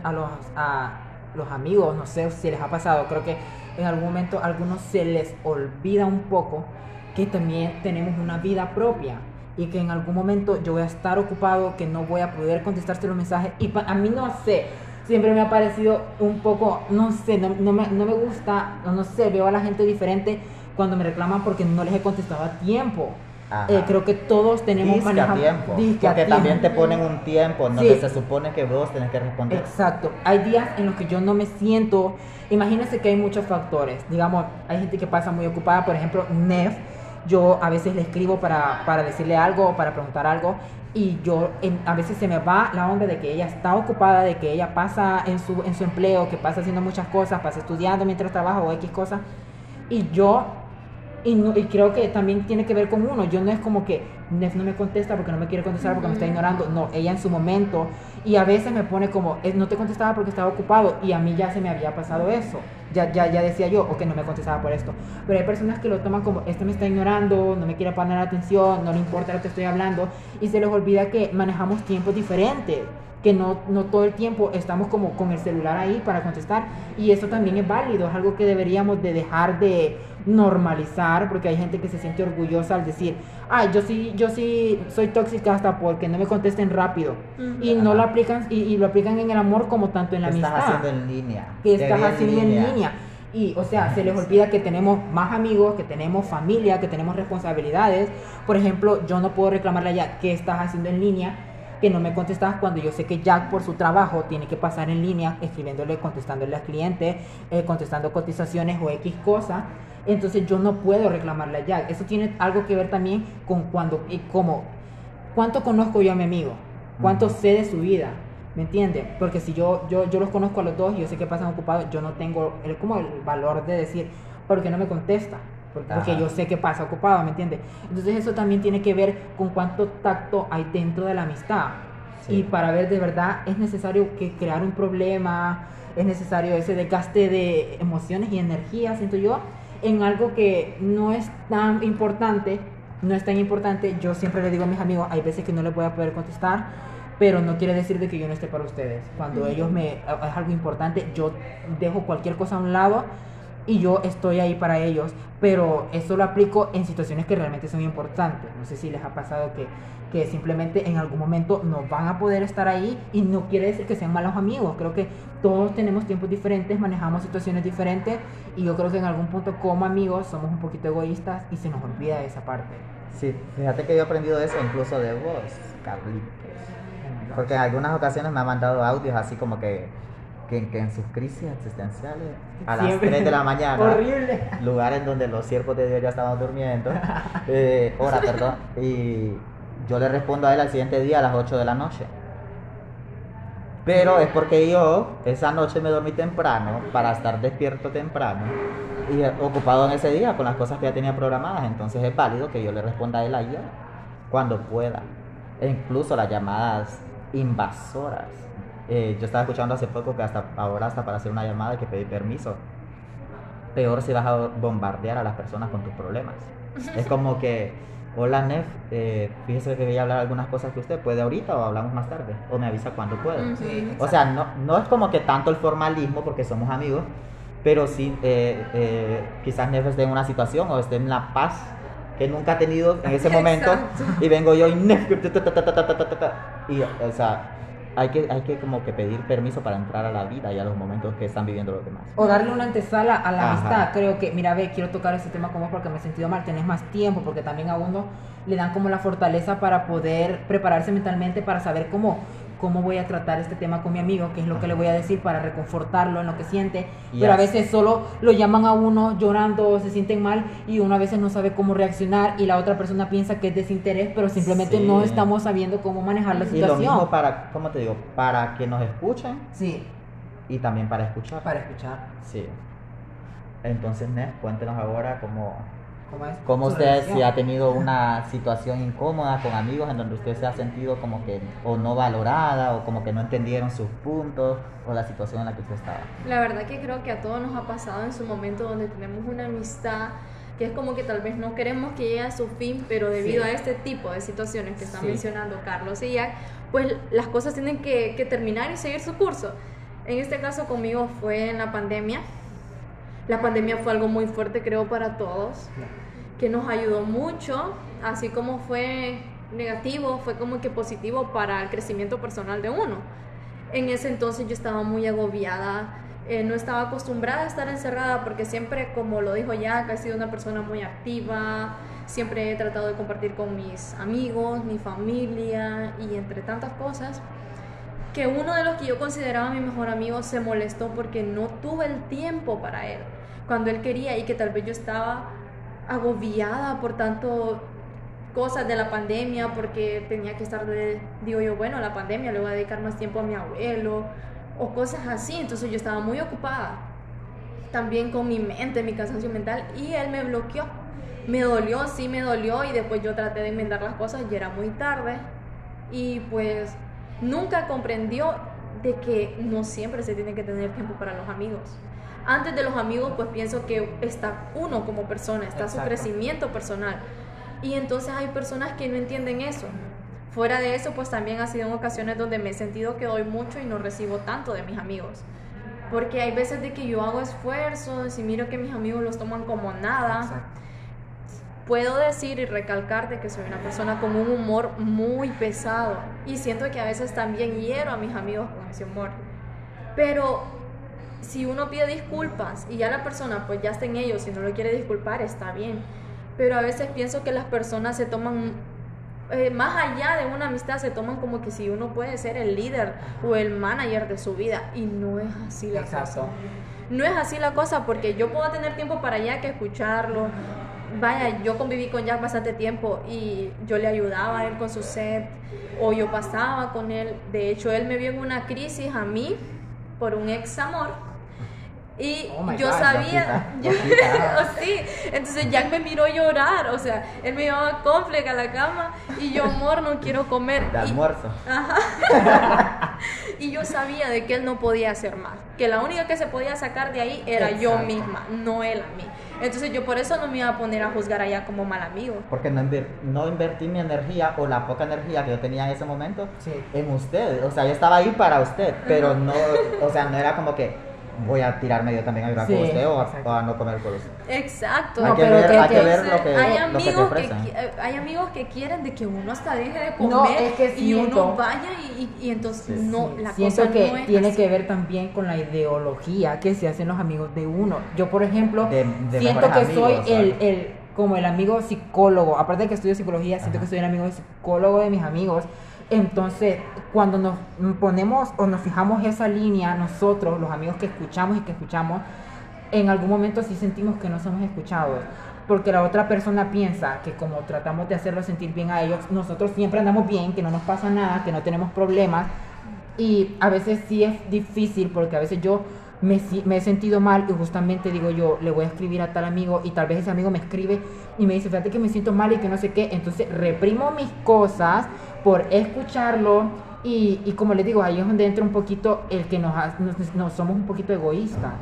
a los, a los amigos, no sé si les ha pasado, creo que en algún momento a algunos se les olvida un poco que también tenemos una vida propia y que en algún momento yo voy a estar ocupado, que no voy a poder contestarte los mensajes y a mí no sé, siempre me ha parecido un poco, no sé, no, no me, no me gusta, no, no sé, veo a la gente diferente cuando me reclaman porque no les he contestado a tiempo. Eh, creo que todos tenemos Disque a tiempo. disque a porque también te ponen un tiempo en donde Sí. se supone que vos tenés que responder. Exacto. Hay días en los que yo no me siento. Imagínense que hay muchos factores. Digamos, hay gente que pasa muy ocupada. Por ejemplo, Nef yo a veces le escribo para, para decirle algo o para preguntar algo y yo em, a veces se me va la onda de que ella está ocupada, de que ella pasa en su, en su empleo, que pasa haciendo muchas cosas, pasa estudiando mientras trabaja o X cosas. Y yo, y, no- y creo que también tiene que ver con uno, yo no es como que Nef no me contesta porque no me quiere contestar porque me está ignorando, no, ella en su momento. Y a veces me pone como, "Eh, no te contestaba porque estaba ocupado y a mí ya se me había pasado eso. Ya, ya, ya decía yo, ok, no me contestaba por esto. Pero hay personas que lo toman como, este me está ignorando, no me quiere poner atención, no le importa lo que estoy hablando y se les olvida que manejamos tiempos diferentes, que no, no todo el tiempo estamos como con el celular ahí para contestar. Y eso también es válido, es algo que deberíamos de dejar de normalizar porque hay gente que se siente orgullosa al decir, ay, yo sí, yo sí soy tóxica hasta porque no me contesten rápido y no lo aplican y, y lo aplican en el amor como tanto en la ¿Qué estás amistad. haciendo en línea? que Qué estás haciendo en línea. Y, o sea, se les olvida que tenemos más amigos, que tenemos familia, que tenemos responsabilidades. Por ejemplo, yo no puedo reclamarle a Jack qué estás haciendo en línea, que no me contestas cuando yo sé que Jack por su trabajo tiene que pasar en línea, escribiéndole, contestándole al cliente, eh, contestando cotizaciones o X cosas. Entonces yo no puedo reclamarle a Jack. Eso tiene algo que ver también con cuando, y como, cuánto conozco yo a mi amigo, cuánto sé de su vida. ¿Me entiendes? Porque si yo, yo, yo los conozco a los dos y yo sé que pasan ocupados, yo no tengo el, como el valor de decir, ¿por qué no me contesta? Porque, porque yo sé que pasa ocupado, ¿me entiendes? Entonces eso también tiene que ver con cuánto tacto hay dentro de la amistad. Sí. Y para ver de verdad es necesario que crear un problema, es necesario ese desgaste de emociones y energía, siento yo, en algo que no es tan importante, no es tan importante. Yo siempre le digo a mis amigos, hay veces que no les voy a poder contestar, pero no quiere decir de que yo no esté para ustedes. Cuando ellos me es algo importante, yo dejo cualquier cosa a un lado y yo estoy ahí para ellos, pero eso lo aplico en situaciones que realmente son importantes. No sé si les ha pasado que, que simplemente en algún momento no van a poder estar ahí y no quiere decir que sean malos amigos. Creo que todos tenemos tiempos diferentes, manejamos situaciones diferentes y yo creo que en algún punto como amigos somos un poquito egoístas y se nos olvida esa parte. Sí, fíjate que yo he aprendido eso incluso de vos, Carlitos. Porque en algunas ocasiones me ha mandado audios así como que, que, que en sus crisis existenciales, a las Siempre. 3 de la mañana, Horrible. lugar en donde los siervos de Dios ya estaban durmiendo, eh, hora, perdón, y yo le respondo a él al siguiente día a las 8 de la noche. Pero es porque yo esa noche me dormí temprano para estar despierto temprano y ocupado en ese día con las cosas que ya tenía programadas. Entonces es válido que yo le responda a él ayer cuando pueda. E incluso las llamadas invasoras. Eh, yo estaba escuchando hace poco que hasta ahora, hasta para hacer una llamada hay que pedir permiso. Peor si vas a bombardear a las personas con tus problemas. Es como que, hola Nef, eh, fíjese que voy a hablar algunas cosas que usted puede ahorita o hablamos más tarde, o me avisa cuando pueda. Sí, o sea, no, no es como que tanto el formalismo, porque somos amigos, pero sí, eh, quizás Nef esté en una situación o esté en la paz que nunca ha tenido en ese momento, Exacto. y vengo yo y Nef, y, o sea, hay que, hay que como que pedir permiso para entrar a la vida y a los momentos que están viviendo los demás. O darle una antesala a la Ajá. amistad. Creo que, mira, ve, quiero tocar ese tema con vos porque me he sentido mal. Tenés más tiempo, porque también a uno le dan como la fortaleza para poder prepararse mentalmente para saber cómo, cómo voy a tratar este tema con mi amigo, qué es lo que le voy a decir para reconfortarlo en lo que siente. Pero a veces solo lo llaman a uno llorando, se sienten mal y uno a veces no sabe cómo reaccionar y la otra persona piensa que es desinterés, pero simplemente Sí. no estamos sabiendo cómo manejar la Y lo situación. mismo para, ¿cómo te digo? Para que nos escuchen Sí, y también para escuchar. para escuchar. Sí. Entonces, Nef, cuéntenos ahora cómo, ¿Cómo es? cómo su usted si ha tenido una situación incómoda con amigos en donde usted se ha sentido como que o no valorada o como que no entendieron sus puntos o la situación en la que usted estaba. La verdad que creo que a todos nos ha pasado en su momento donde tenemos una amistad que es como que tal vez no queremos que llegue a su fin, pero debido Sí. a este tipo de situaciones que están Sí. mencionando Carlos y Jack, pues las cosas tienen que, que terminar y seguir su curso. En este caso conmigo fue en la pandemia. La pandemia fue algo muy fuerte creo para todos, que nos ayudó mucho, así como fue negativo, fue como que positivo para el crecimiento personal de uno. En ese entonces yo estaba muy agobiada, eh, no estaba acostumbrada a estar encerrada porque siempre, como lo dijo Jack, he sido una persona muy activa, siempre he tratado de compartir con mis amigos, mi familia y entre tantas cosas, que uno de los que yo consideraba mi mejor amigo se molestó porque no tuve el tiempo para él cuando él quería y que tal vez yo estaba agobiada por tanto cosas de la pandemia porque tenía que estar de, digo yo, bueno, la pandemia le voy a dedicar más tiempo a mi abuelo o cosas así, entonces yo estaba muy ocupada también con mi mente, mi cansancio mental y él me bloqueó. Me dolió, sí me dolió y después yo traté de enmendar las cosas y era muy tarde y pues nunca comprendió de que no siempre se tiene que tener tiempo para los amigos. Antes de los amigos, pues pienso que está uno como persona, está su crecimiento personal. Y entonces hay personas que no entienden eso. Fuera de eso, pues también ha sido en ocasiones donde me he sentido que doy mucho y no recibo tanto de mis amigos. Porque hay veces de que yo hago esfuerzos y miro que mis amigos los toman como nada. Puedo decir y recalcar de que soy una persona con un humor muy pesado y siento que a veces también hiero a mis amigos con ese humor. Pero si uno pide disculpas y ya la persona pues ya está en ellos y no lo quiere disculpar, está bien. Pero a veces pienso que las personas se toman eh, más allá de una amistad se toman como que si uno puede ser el líder o el manager de su vida y no es así la cosa. No es así la cosa porque yo puedo tener tiempo para allá que escucharlo. Vaya, yo conviví con Jack bastante tiempo y yo le ayudaba a él con su set o yo pasaba con él. De hecho, él me vio en una crisis a mí por un ex amor y oh yo sabía, yo, sí, entonces Jack me miró llorar, o sea, él me llevaba compleja a la cama y yo, amor, no quiero comer. De almuerzo. Ajá. y yo sabía de que él no podía hacer más, que la única que se podía sacar de ahí era yo misma, no él a mí. Entonces yo por eso no me iba a poner a juzgar allá como mal amigo. Porque no, no invertí mi energía o la poca energía que yo tenía en ese momento en usted. O sea, yo estaba ahí para usted, pero no, o sea, no era como que voy a tirarme yo también a llorar con usted o a, no comer con usted. Exacto. Hay, que, ver, hay que, ver, lo que, hay amigos que, hay amigos que quieren de que uno hasta deje de comer y uno vaya y, y, entonces no, la siento cosa que no es tiene que ver también con la ideología que se hacen los amigos de uno. Yo, por ejemplo, siento que soy el, el como el amigo psicólogo, aparte de que estudio psicología, siento que soy el amigo psicólogo de mis amigos entonces, cuando nos ponemos o nos fijamos esa línea, nosotros, los amigos que escuchamos y que escuchamos, en algún momento sí sentimos que no somos escuchados. Porque la otra persona piensa que como tratamos de hacerlo sentir bien a ellos, nosotros siempre andamos bien, que no nos pasa nada, que no tenemos problemas. Y a veces sí es difícil porque a veces yo me, me, he sentido mal y justamente digo yo, le voy a escribir a tal amigo y tal vez ese amigo me escribe y me dice, fíjate que me siento mal y que no sé qué. Entonces reprimo mis cosas por escucharlo y, y, como les digo, ahí es donde entra un poquito el que nos, nos, somos un poquito egoístas.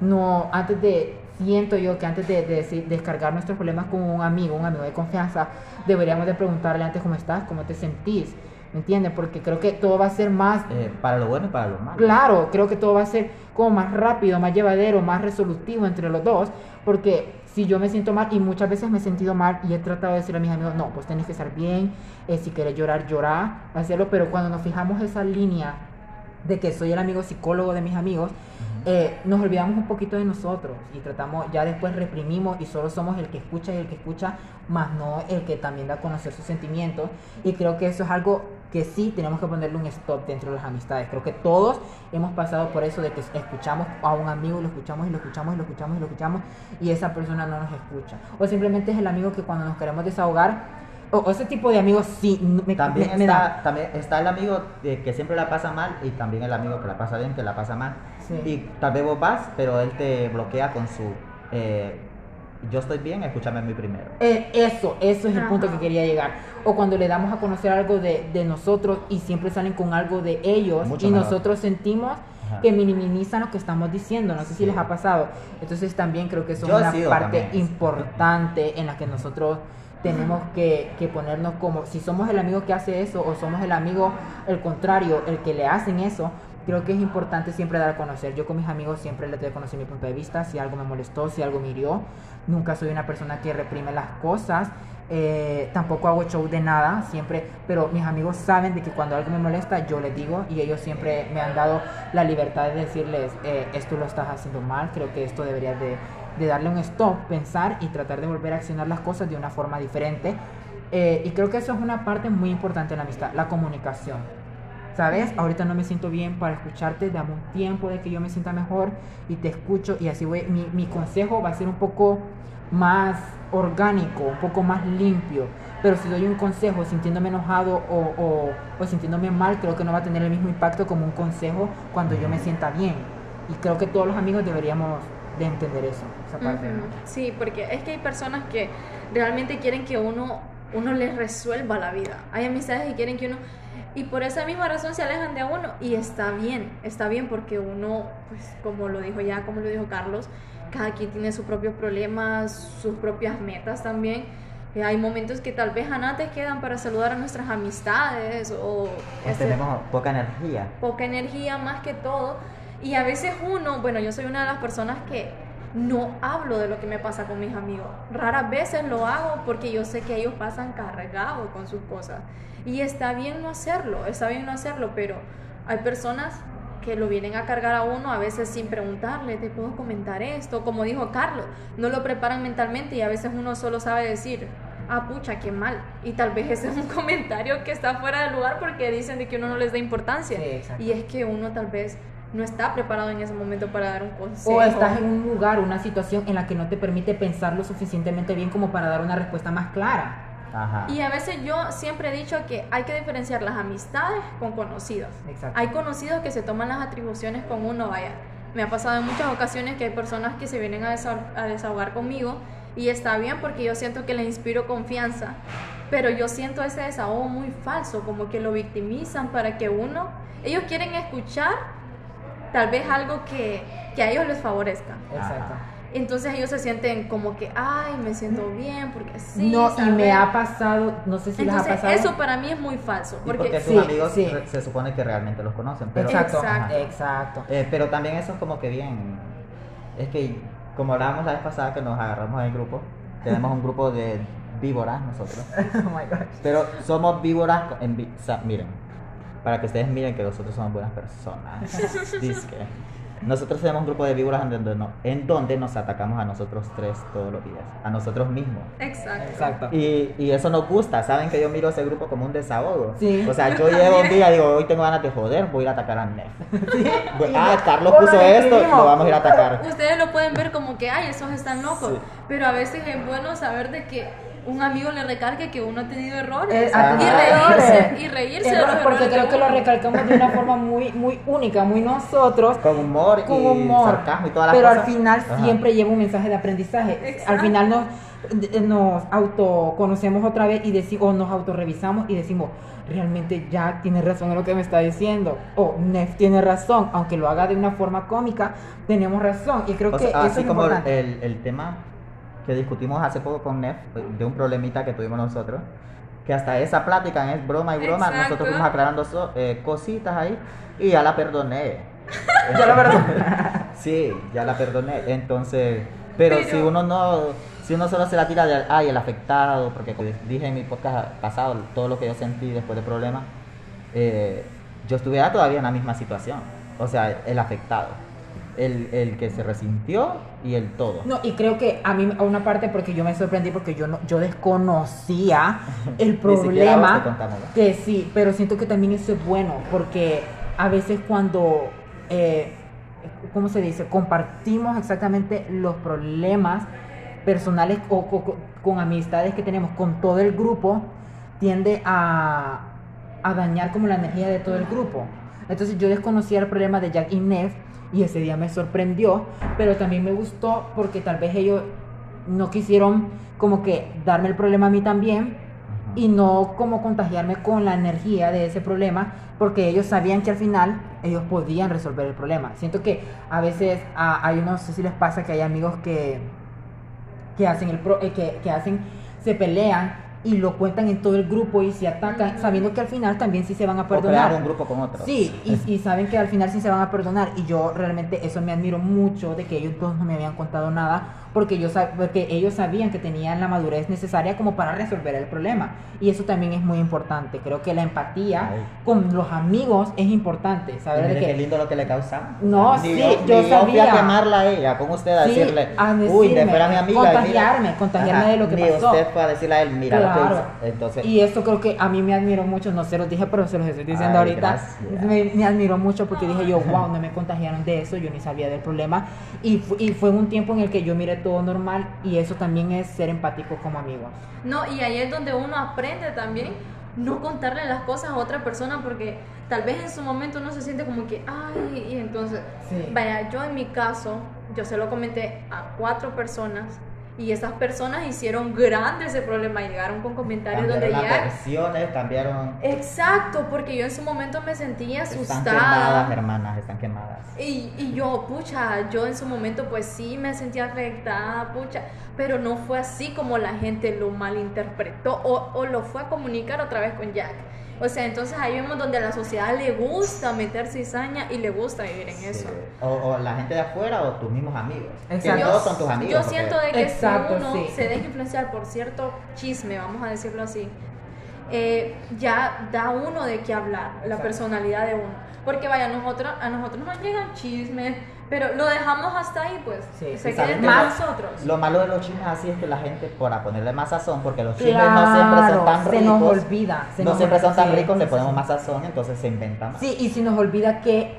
No, antes de, siento yo que antes de, de, descargar nuestros problemas con un amigo, un amigo de confianza, deberíamos de preguntarle antes cómo estás, cómo te sentís, ¿me entiendes? Porque creo que todo va a ser más... Eh, para lo bueno y para lo malo. Claro, creo que todo va a ser como más rápido, más llevadero, más resolutivo entre los dos, porque si yo me siento mal, y muchas veces me he sentido mal y he tratado de decirle a mis amigos, no, pues tenés que estar bien, eh, si quieres llorar, llorar, hacerlo, pero cuando nos fijamos esa línea de que soy el amigo psicólogo de mis amigos, eh, nos olvidamos un poquito de nosotros y tratamos, ya después reprimimos y solo somos el que escucha y el que escucha, más no el que también da a conocer sus sentimientos. Y creo que eso es algo que sí tenemos que ponerle un stop dentro de las amistades. Creo que todos hemos pasado por eso de que escuchamos a un amigo y lo escuchamos y lo escuchamos y lo escuchamos y lo escuchamos y esa persona no nos escucha. O simplemente es el amigo que cuando nos queremos desahogar o, ese tipo de amigos sí me, también está, También está el amigo que siempre la pasa mal y también el amigo que la pasa bien, que la pasa mal. Y tal vez vos vas, pero él te bloquea con su... Eh, yo estoy bien, escúchame a mí primero. Eh, eso, eso es el punto que quería llegar. O cuando le damos a conocer algo de, de nosotros y siempre salen con algo de ellos y nosotros sentimos que minimizan lo que estamos diciendo. No sé si les ha pasado. Entonces también creo que eso es una parte importante en la que nosotros tenemos que, que, ponernos como, si somos el amigo que hace eso o somos el amigo, el contrario, el que le hacen eso, creo que es importante siempre dar a conocer. Yo con mis amigos siempre les doy a conocer mi punto de vista, si algo me molestó, si algo me hirió. Nunca soy una persona que reprime las cosas. Eh, tampoco hago show de nada, siempre, pero mis amigos saben de que cuando algo me molesta yo les digo y ellos siempre me han dado la libertad de decirles, eh, esto lo estás haciendo mal, creo que esto deberías de de darle un stop, pensar y tratar de volver a accionar las cosas de una forma diferente. Eh, y creo que eso es una parte muy importante en la amistad, la comunicación. ¿Sabes? Ahorita no me siento bien para escucharte, dame un tiempo de que yo me sienta mejor y te escucho y así voy. Mi, mi consejo va a ser un poco más orgánico, un poco más limpio. Pero si doy un consejo sintiéndome enojado o, o, o sintiéndome mal, creo que no va a tener el mismo impacto como un consejo cuando yo me sienta bien. Y creo que todos los amigos deberíamos de entender eso, esa parte. ¿no? Ujú. Sí, porque es que hay personas que realmente quieren que uno, uno les resuelva la vida. Hay amistades que quieren que uno... Y por esa misma razón se alejan de uno. Y está bien, está bien porque uno, pues como lo dijo ya, como lo dijo Carlos, cada quien tiene sus propios problemas, sus propias metas también. Eh, hay momentos que tal vez a te quedan para saludar a nuestras amistades o ese- tenemos poca energía. poca energía más que todo. Y a veces uno, bueno, yo soy una de las personas que no hablo de lo que me pasa con mis amigos. Raras veces lo hago porque yo sé que ellos pasan cargados con sus cosas. Y está bien no hacerlo, está bien no hacerlo, pero hay personas que lo vienen a cargar a uno a veces sin preguntarle, te puedo comentar esto, como dijo Carlos, no lo preparan mentalmente y a veces uno solo sabe decir, ah, pucha, qué mal. Y tal vez ese es un comentario que está fuera de lugar porque dicen de que uno no les da importancia. Sí, y es que uno tal vez no está preparado en ese momento para dar un consejo. O estás en un lugar, una situación en la que no te permite pensar lo suficientemente bien como para dar una respuesta más clara. Ajá. Y a veces yo siempre he dicho que hay que diferenciar las amistades con conocidos. Exacto. Hay conocidos que se toman las atribuciones con uno, vaya. Me ha pasado en muchas ocasiones que hay personas que se vienen a, a desahogar conmigo y está bien porque yo siento que le inspiro confianza, pero yo siento ese desahogo muy falso, como que lo victimizan para que uno, ellos quieren escuchar tal vez algo que, que a ellos les favorezca. Exacto. Entonces ellos se sienten como que, ay, me siento bien porque sí. no, y me ha pasado, no sé si les ha pasado. eso para mí es muy falso. Porque, porque sus Sí, amigos sí. se supone que realmente los conocen. Pero, exacto, Exacto. exacto. Eh, pero también eso es como que bien. Es que, como hablábamos la vez pasada que nos agarramos en el grupo, tenemos un grupo de víboras nosotros. Oh my gosh. Pero somos víboras. En, o sea, miren, para que ustedes miren que nosotros somos buenas personas. Dizque. Nosotros tenemos un grupo de víboras en donde, no- en donde nos atacamos a nosotros tres todos los días, a nosotros mismos. exacto. Exacto. Y, y eso nos gusta, saben que yo miro ese grupo como un desahogo. Sí. O sea, yo llevo un día, digo, hoy tengo ganas de joder, voy a ir a atacar a Nef. Voy- Y ah, no- Carlos puso esto, lo vamos a ir a atacar. Ustedes lo pueden ver como que, ay, esos están locos. Sí. Pero a veces es bueno saber de que un amigo le recargue que uno ha tenido errores. Eh, y reírse, errores. y reírse de los porque errores creo que lo recalcamos de una forma muy, muy única, muy nosotros. Con humor con y humor, sarcasmo y todas las pero cosas. al final Ajá. siempre lleva un mensaje de aprendizaje. Exacto. Al final nos, de- nos autoconocemos otra vez y decimos, o nos autorrevisamos y decimos, realmente Jack tiene razón en lo que me está diciendo, o Nef tiene razón, aunque lo haga de una forma cómica, tenemos razón. Y creo O que sea, eso así es como el- el tema que discutimos hace poco con Nef, de un problemita que tuvimos nosotros, que hasta esa plática es broma y broma, Exacto. nosotros fuimos aclarando so- eh, cositas ahí y ya la perdoné. Ya la perdoné. sí, ya la perdoné. Entonces, pero, Pero- si uno no, si uno solo se la tira de, ay, el afectado, porque como dije en mi podcast pasado, todo lo que yo sentí después del problema, eh, yo estuviera todavía en la misma situación. O sea, el afectado. El, el que se resintió y el todo. No, y creo que a mí, a una parte, porque yo me sorprendí porque yo no, yo desconocía el problema. Que sí, pero siento que también eso es bueno, porque a veces cuando, eh, ¿cómo se dice? Compartimos exactamente los problemas personales o, o- co- con amistades que tenemos con todo el grupo, tiende a, a dañar como la energía de todo el grupo. Entonces yo desconocía el problema de Jack y Neff y ese día me sorprendió, pero también me gustó porque tal vez ellos no quisieron como que darme el problema a mí también, y no como contagiarme con la energía de ese problema, porque ellos sabían que al final ellos podían resolver el problema. Siento que a veces ah, hay no sé si les pasa que hay amigos que que hacen el pro- eh, que, que hacen se pelean y lo cuentan en todo el grupo y se atacan, sabiendo que al final también sí se van a O crear perdonar. un grupo con otro. Sí, y, y saben que al final sí se van a perdonar. Y yo realmente eso me admiro mucho de que ellos dos no me habían contado nada, porque, yo, sab- porque ellos sabían que tenían la madurez necesaria como para resolver el problema. Y eso también es muy importante. Creo que la empatía Ay. con los amigos es importante. Saber de mire qué que lindo lo que le causamos. No, Ni sí, yo, yo ni yo fui a sabía. quemarla a ella, con usted a Sí, decirle, a uy, de decirme, fuera mi amiga. y mira". contagiarme, contagiarme de lo que ni pasó. usted fue a decirle a él, mira que Claro. Entonces, Y esto creo que a mí me admiró mucho, no se los dije, pero se los estoy diciendo Ay, ahorita. Me, me admiró mucho porque dije yo, wow, no me contagiaron de eso, yo ni sabía del problema. Y, fu- y fue un tiempo en el que yo miré todo normal y eso también es ser empático como amigos. No, y ahí es donde uno aprende también no contarle las cosas a otra persona porque tal vez en su momento uno se siente como que, ay, y entonces, Sí. vaya, yo en mi caso, yo se lo comenté a cuatro personas y esas personas hicieron grande ese problema y llegaron con comentarios cambiaron donde las ya... versiones, cambiaron. Exacto, porque yo en su momento me sentía Están asustada. quemadas, hermanas, están quemadas. Y, y yo, pucha, yo en su momento pues sí me sentía afectada, pucha, pero no fue así como la gente lo malinterpretó o, o lo fue a comunicar otra vez con Jack. O sea, entonces ahí vemos donde a la sociedad le gusta meter cizaña y le gusta vivir en eso. O, o la gente de afuera o tus mismos amigos. Que Exacto. todos son tus amigos. Yo siento de que Exacto, si uno sí. se deja influenciar por cierto chisme, vamos a decirlo así, eh, ya da uno de qué hablar, la Exacto. personalidad de uno. Porque vaya, a nosotros, a nosotros nos llegan chismes, pero lo dejamos hasta ahí, pues. Sí, se ¿Y queda saben entre qué? nosotros. Lo malo de los chismes así es que la gente, para ponerle más sazón, porque los chismes no siempre son tan se ricos. nos olvida. se no nos siempre son tan sí, ricos, le sí, ponemos sí. más sazón, entonces se inventan más. Sí, y si nos olvida que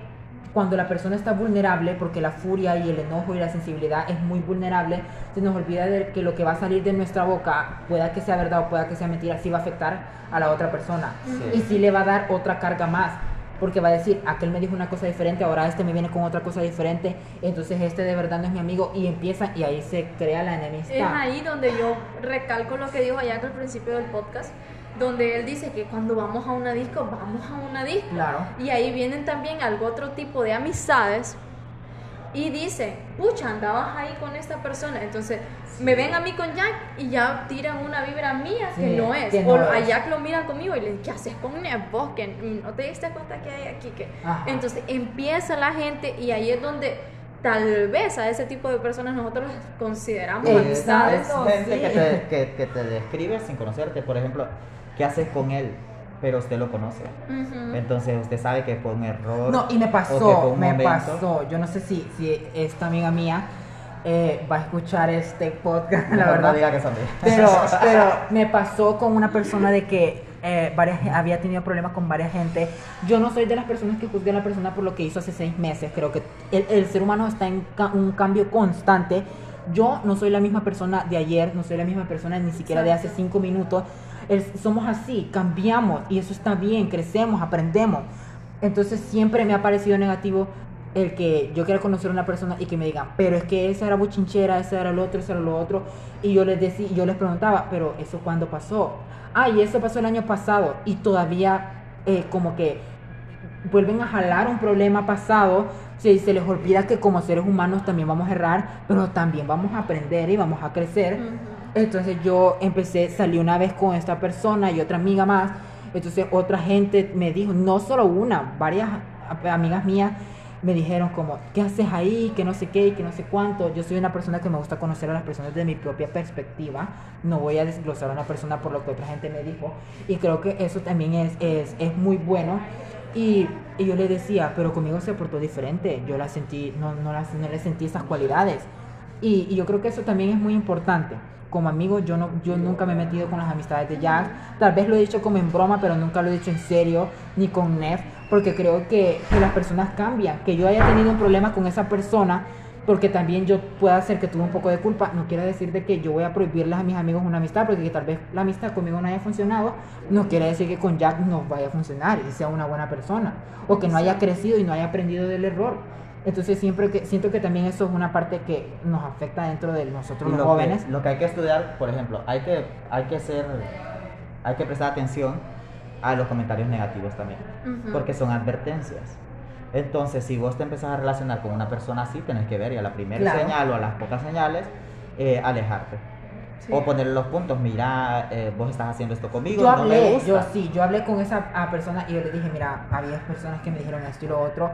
cuando la persona está vulnerable, porque la furia y el enojo y la sensibilidad es muy vulnerable, se nos olvida de que lo que va a salir de nuestra boca, pueda que sea verdad o pueda que sea mentira, sí va a afectar a la otra persona. Sí. Y sí le va a dar otra carga más. Porque va a decir, aquel me dijo una cosa diferente, ahora este me viene con otra cosa diferente, entonces este de verdad no es mi amigo y empieza y ahí se crea la enemistad. Es ahí donde yo recalco lo que dijo Jack al principio del podcast, donde él dice que cuando vamos a una disco, vamos a una disco. Claro. Y ahí vienen también algo otro tipo de amistades y dice, pucha, andabas ahí con esta persona. Entonces, me ven a mí con Jack y ya tiran una vibra mía que Sí, no es. que o no a es. Jack lo miran conmigo y le dicen, ¿qué haces con vos? Que no te diste cuenta que hay aquí. que. Entonces, empieza la gente y ahí es donde tal vez a ese tipo de personas nosotros las consideramos Eh, amistades. Gente sí. que, te, que, que te describe sin conocerte. Por ejemplo, ¿qué haces con él? Pero usted lo conoce. Ujú. Entonces usted sabe que fue un error. No, y me o pasó, me momento. pasó. Yo no sé si, si esta amiga mía eh, va a escuchar este podcast, la verdad. No diga que son Pero, pero me pasó con una persona de que eh, varias, había tenido problemas con varias gente. Yo no soy de las personas que juzgan a la persona por lo que hizo hace seis meses. Creo que el, el ser humano está en ca- un cambio constante. Yo no soy la misma persona de ayer, no soy la misma persona ni siquiera de hace cinco minutos. El- somos así, cambiamos y eso está bien, crecemos, aprendemos. Entonces siempre me ha parecido negativo el que yo quiera conocer a una persona y que me digan, pero es que esa era buchinchera, esa era lo otro, esa era lo otro. Y yo les decía, yo les preguntaba, pero eso cuándo pasó? Ah, y eso pasó el año pasado y todavía eh, como que vuelven a jalar un problema pasado. Se, se les olvida que como seres humanos también vamos a errar, pero también vamos a aprender y vamos a crecer. Entonces yo empecé, salí una vez con esta persona y otra amiga más. Entonces otra gente me dijo, no solo una, varias amigas mías me dijeron como, ¿qué haces ahí? Que no sé qué y que no sé cuánto. Yo soy una persona que me gusta conocer a las personas de mi propia perspectiva. No voy a desglosar a una persona por lo que otra gente me dijo. Y creo que eso también es, es, es muy bueno. Y, y yo le decía, pero conmigo se portó diferente. Yo la sentí, no, no, la- no le sentí esas cualidades. Y, y yo creo que eso también es muy importante. Como amigo, yo, no, yo nunca me he metido con las amistades de Jack. Tal vez lo he dicho como en broma, pero nunca lo he dicho en serio, ni con Nef, porque creo que, que las personas cambian. Que yo haya tenido un problema con esa persona, porque también yo pueda ser que tuve un poco de culpa, no quiere decir de que yo voy a prohibirles a mis amigos una amistad, porque tal vez la amistad conmigo no haya funcionado, no quiere decir que con Jack no vaya a funcionar y sea una buena persona, o que no haya crecido y no haya aprendido del error. Entonces siempre que siento que también eso es una parte que nos afecta dentro de nosotros los lo jóvenes. Que, lo que hay que estudiar, por ejemplo, hay que, hay que ser, hay que prestar atención a los comentarios negativos también, Ujú. porque son advertencias. Entonces, si vos te empezás a relacionar con una persona así, tenés que ver y a la primera Claro. señal o a las pocas señales, eh, alejarte. Sí. O ponerle los puntos, mira, eh, vos estás haciendo esto conmigo, Yo no me hablé, gusta. yo sí, yo hablé con esa persona y yo le dije, mira, había personas que me dijeron esto y lo otro,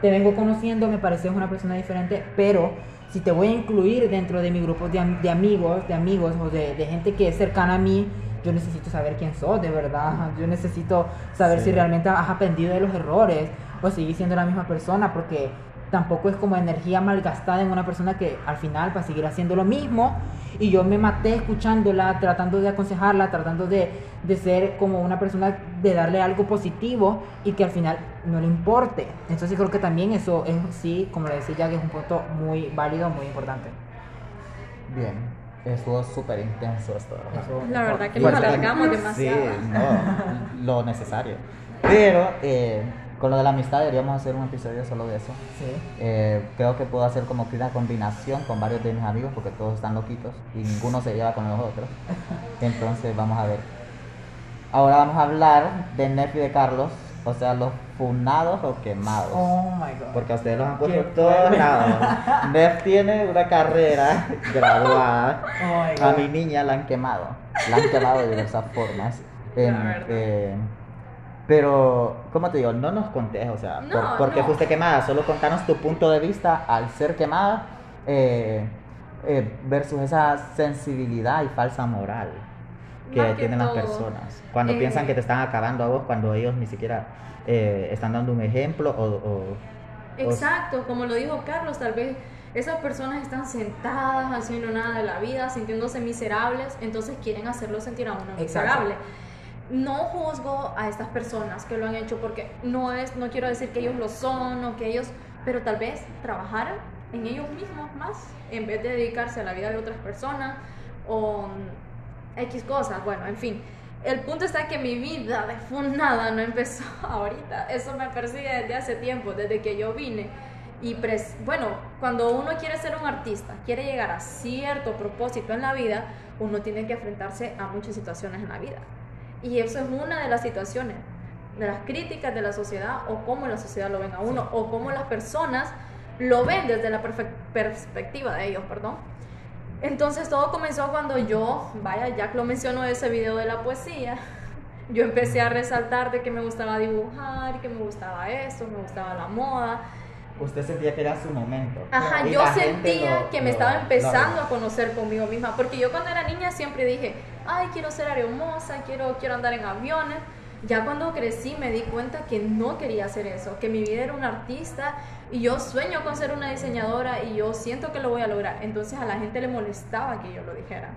te vengo conociendo, me pareces una persona diferente, pero si te voy a incluir dentro de mi grupo de, de amigos, de amigos o de, de gente que es cercana a mí, yo necesito saber quién sos, de verdad, yo necesito saber Sí. si realmente has aprendido de los errores o seguir siendo la misma persona, porque tampoco es como energía malgastada en una persona que al final va a seguir haciendo lo mismo Y yo me maté escuchándola, tratando de aconsejarla, tratando de, de ser como una persona, de darle algo positivo y que al final no le importe. Entonces creo que también eso es, sí, como le decía que es un punto muy válido, muy importante. Bien, estuvo súper intenso esto. La verdad que nos alargamos Sí, demasiado. no, lo necesario. Pero eh, con lo de la amistad deberíamos hacer un episodio solo de eso. Sí. Eh, creo que puedo hacer como que una combinación con varios de mis amigos porque todos están loquitos y ninguno se lleva con los otros. Entonces vamos a ver. Ahora vamos a hablar de Nefi de Carlos, o sea, los funados o quemados. Oh my god. Porque a ustedes los han puesto en todos lados. Nef tiene una carrera graduada. Oh my A mi niña la han quemado. La han quemado de diversas formas. En, eh, pero, ¿cómo te digo? No nos contés, o sea, No, por, porque no. fuiste quemada. Solo contanos tu punto de vista al ser quemada eh, eh, versus esa sensibilidad y falsa moral que, tienen las personas. Cuando eh, piensan que te están acabando a vos, cuando ellos ni siquiera eh, están dando un ejemplo o- o Exacto, como lo dijo Carlos, tal vez esas personas están sentadas haciendo nada de la vida, sintiéndose miserables, entonces quieren hacerlo sentir a uno miserable. No juzgo a estas personas que lo han hecho porque no es, no quiero decir que ellos lo son o que ellos, pero tal vez trabajaran en ellos mismos más en vez de dedicarse a la vida de otras personas o X cosas. Bueno, en fin. El punto está que mi vida de funada no empezó ahorita. Eso me persigue desde hace tiempo, desde que yo vine. Y pres- bueno, cuando uno quiere ser un artista, quiere llegar a cierto propósito en la vida, uno tiene que enfrentarse a muchas situaciones en la vida. Y eso es una de las situaciones, de las críticas de la sociedad o cómo la sociedad lo ven a uno o cómo las personas lo ven desde la perspectiva de ellos, perdón. Entonces todo comenzó cuando yo, vaya, Jack lo mencionó ese video de la poesía. Yo empecé a resaltar de que me gustaba dibujar, que me gustaba eso, me gustaba la moda. usted sentía que era su momento. Ajá, yo sentía lo- que me lo- estaba lo- empezando a conocer conmigo misma, porque yo cuando era niña siempre dije, ay, quiero ser aeromoza, quiero, quiero andar en aviones. Ya cuando crecí me di cuenta que no quería hacer eso, que mi vida era un artista y yo sueño con ser una diseñadora y yo siento que lo voy a lograr. Entonces a la gente le molestaba que yo lo dijera.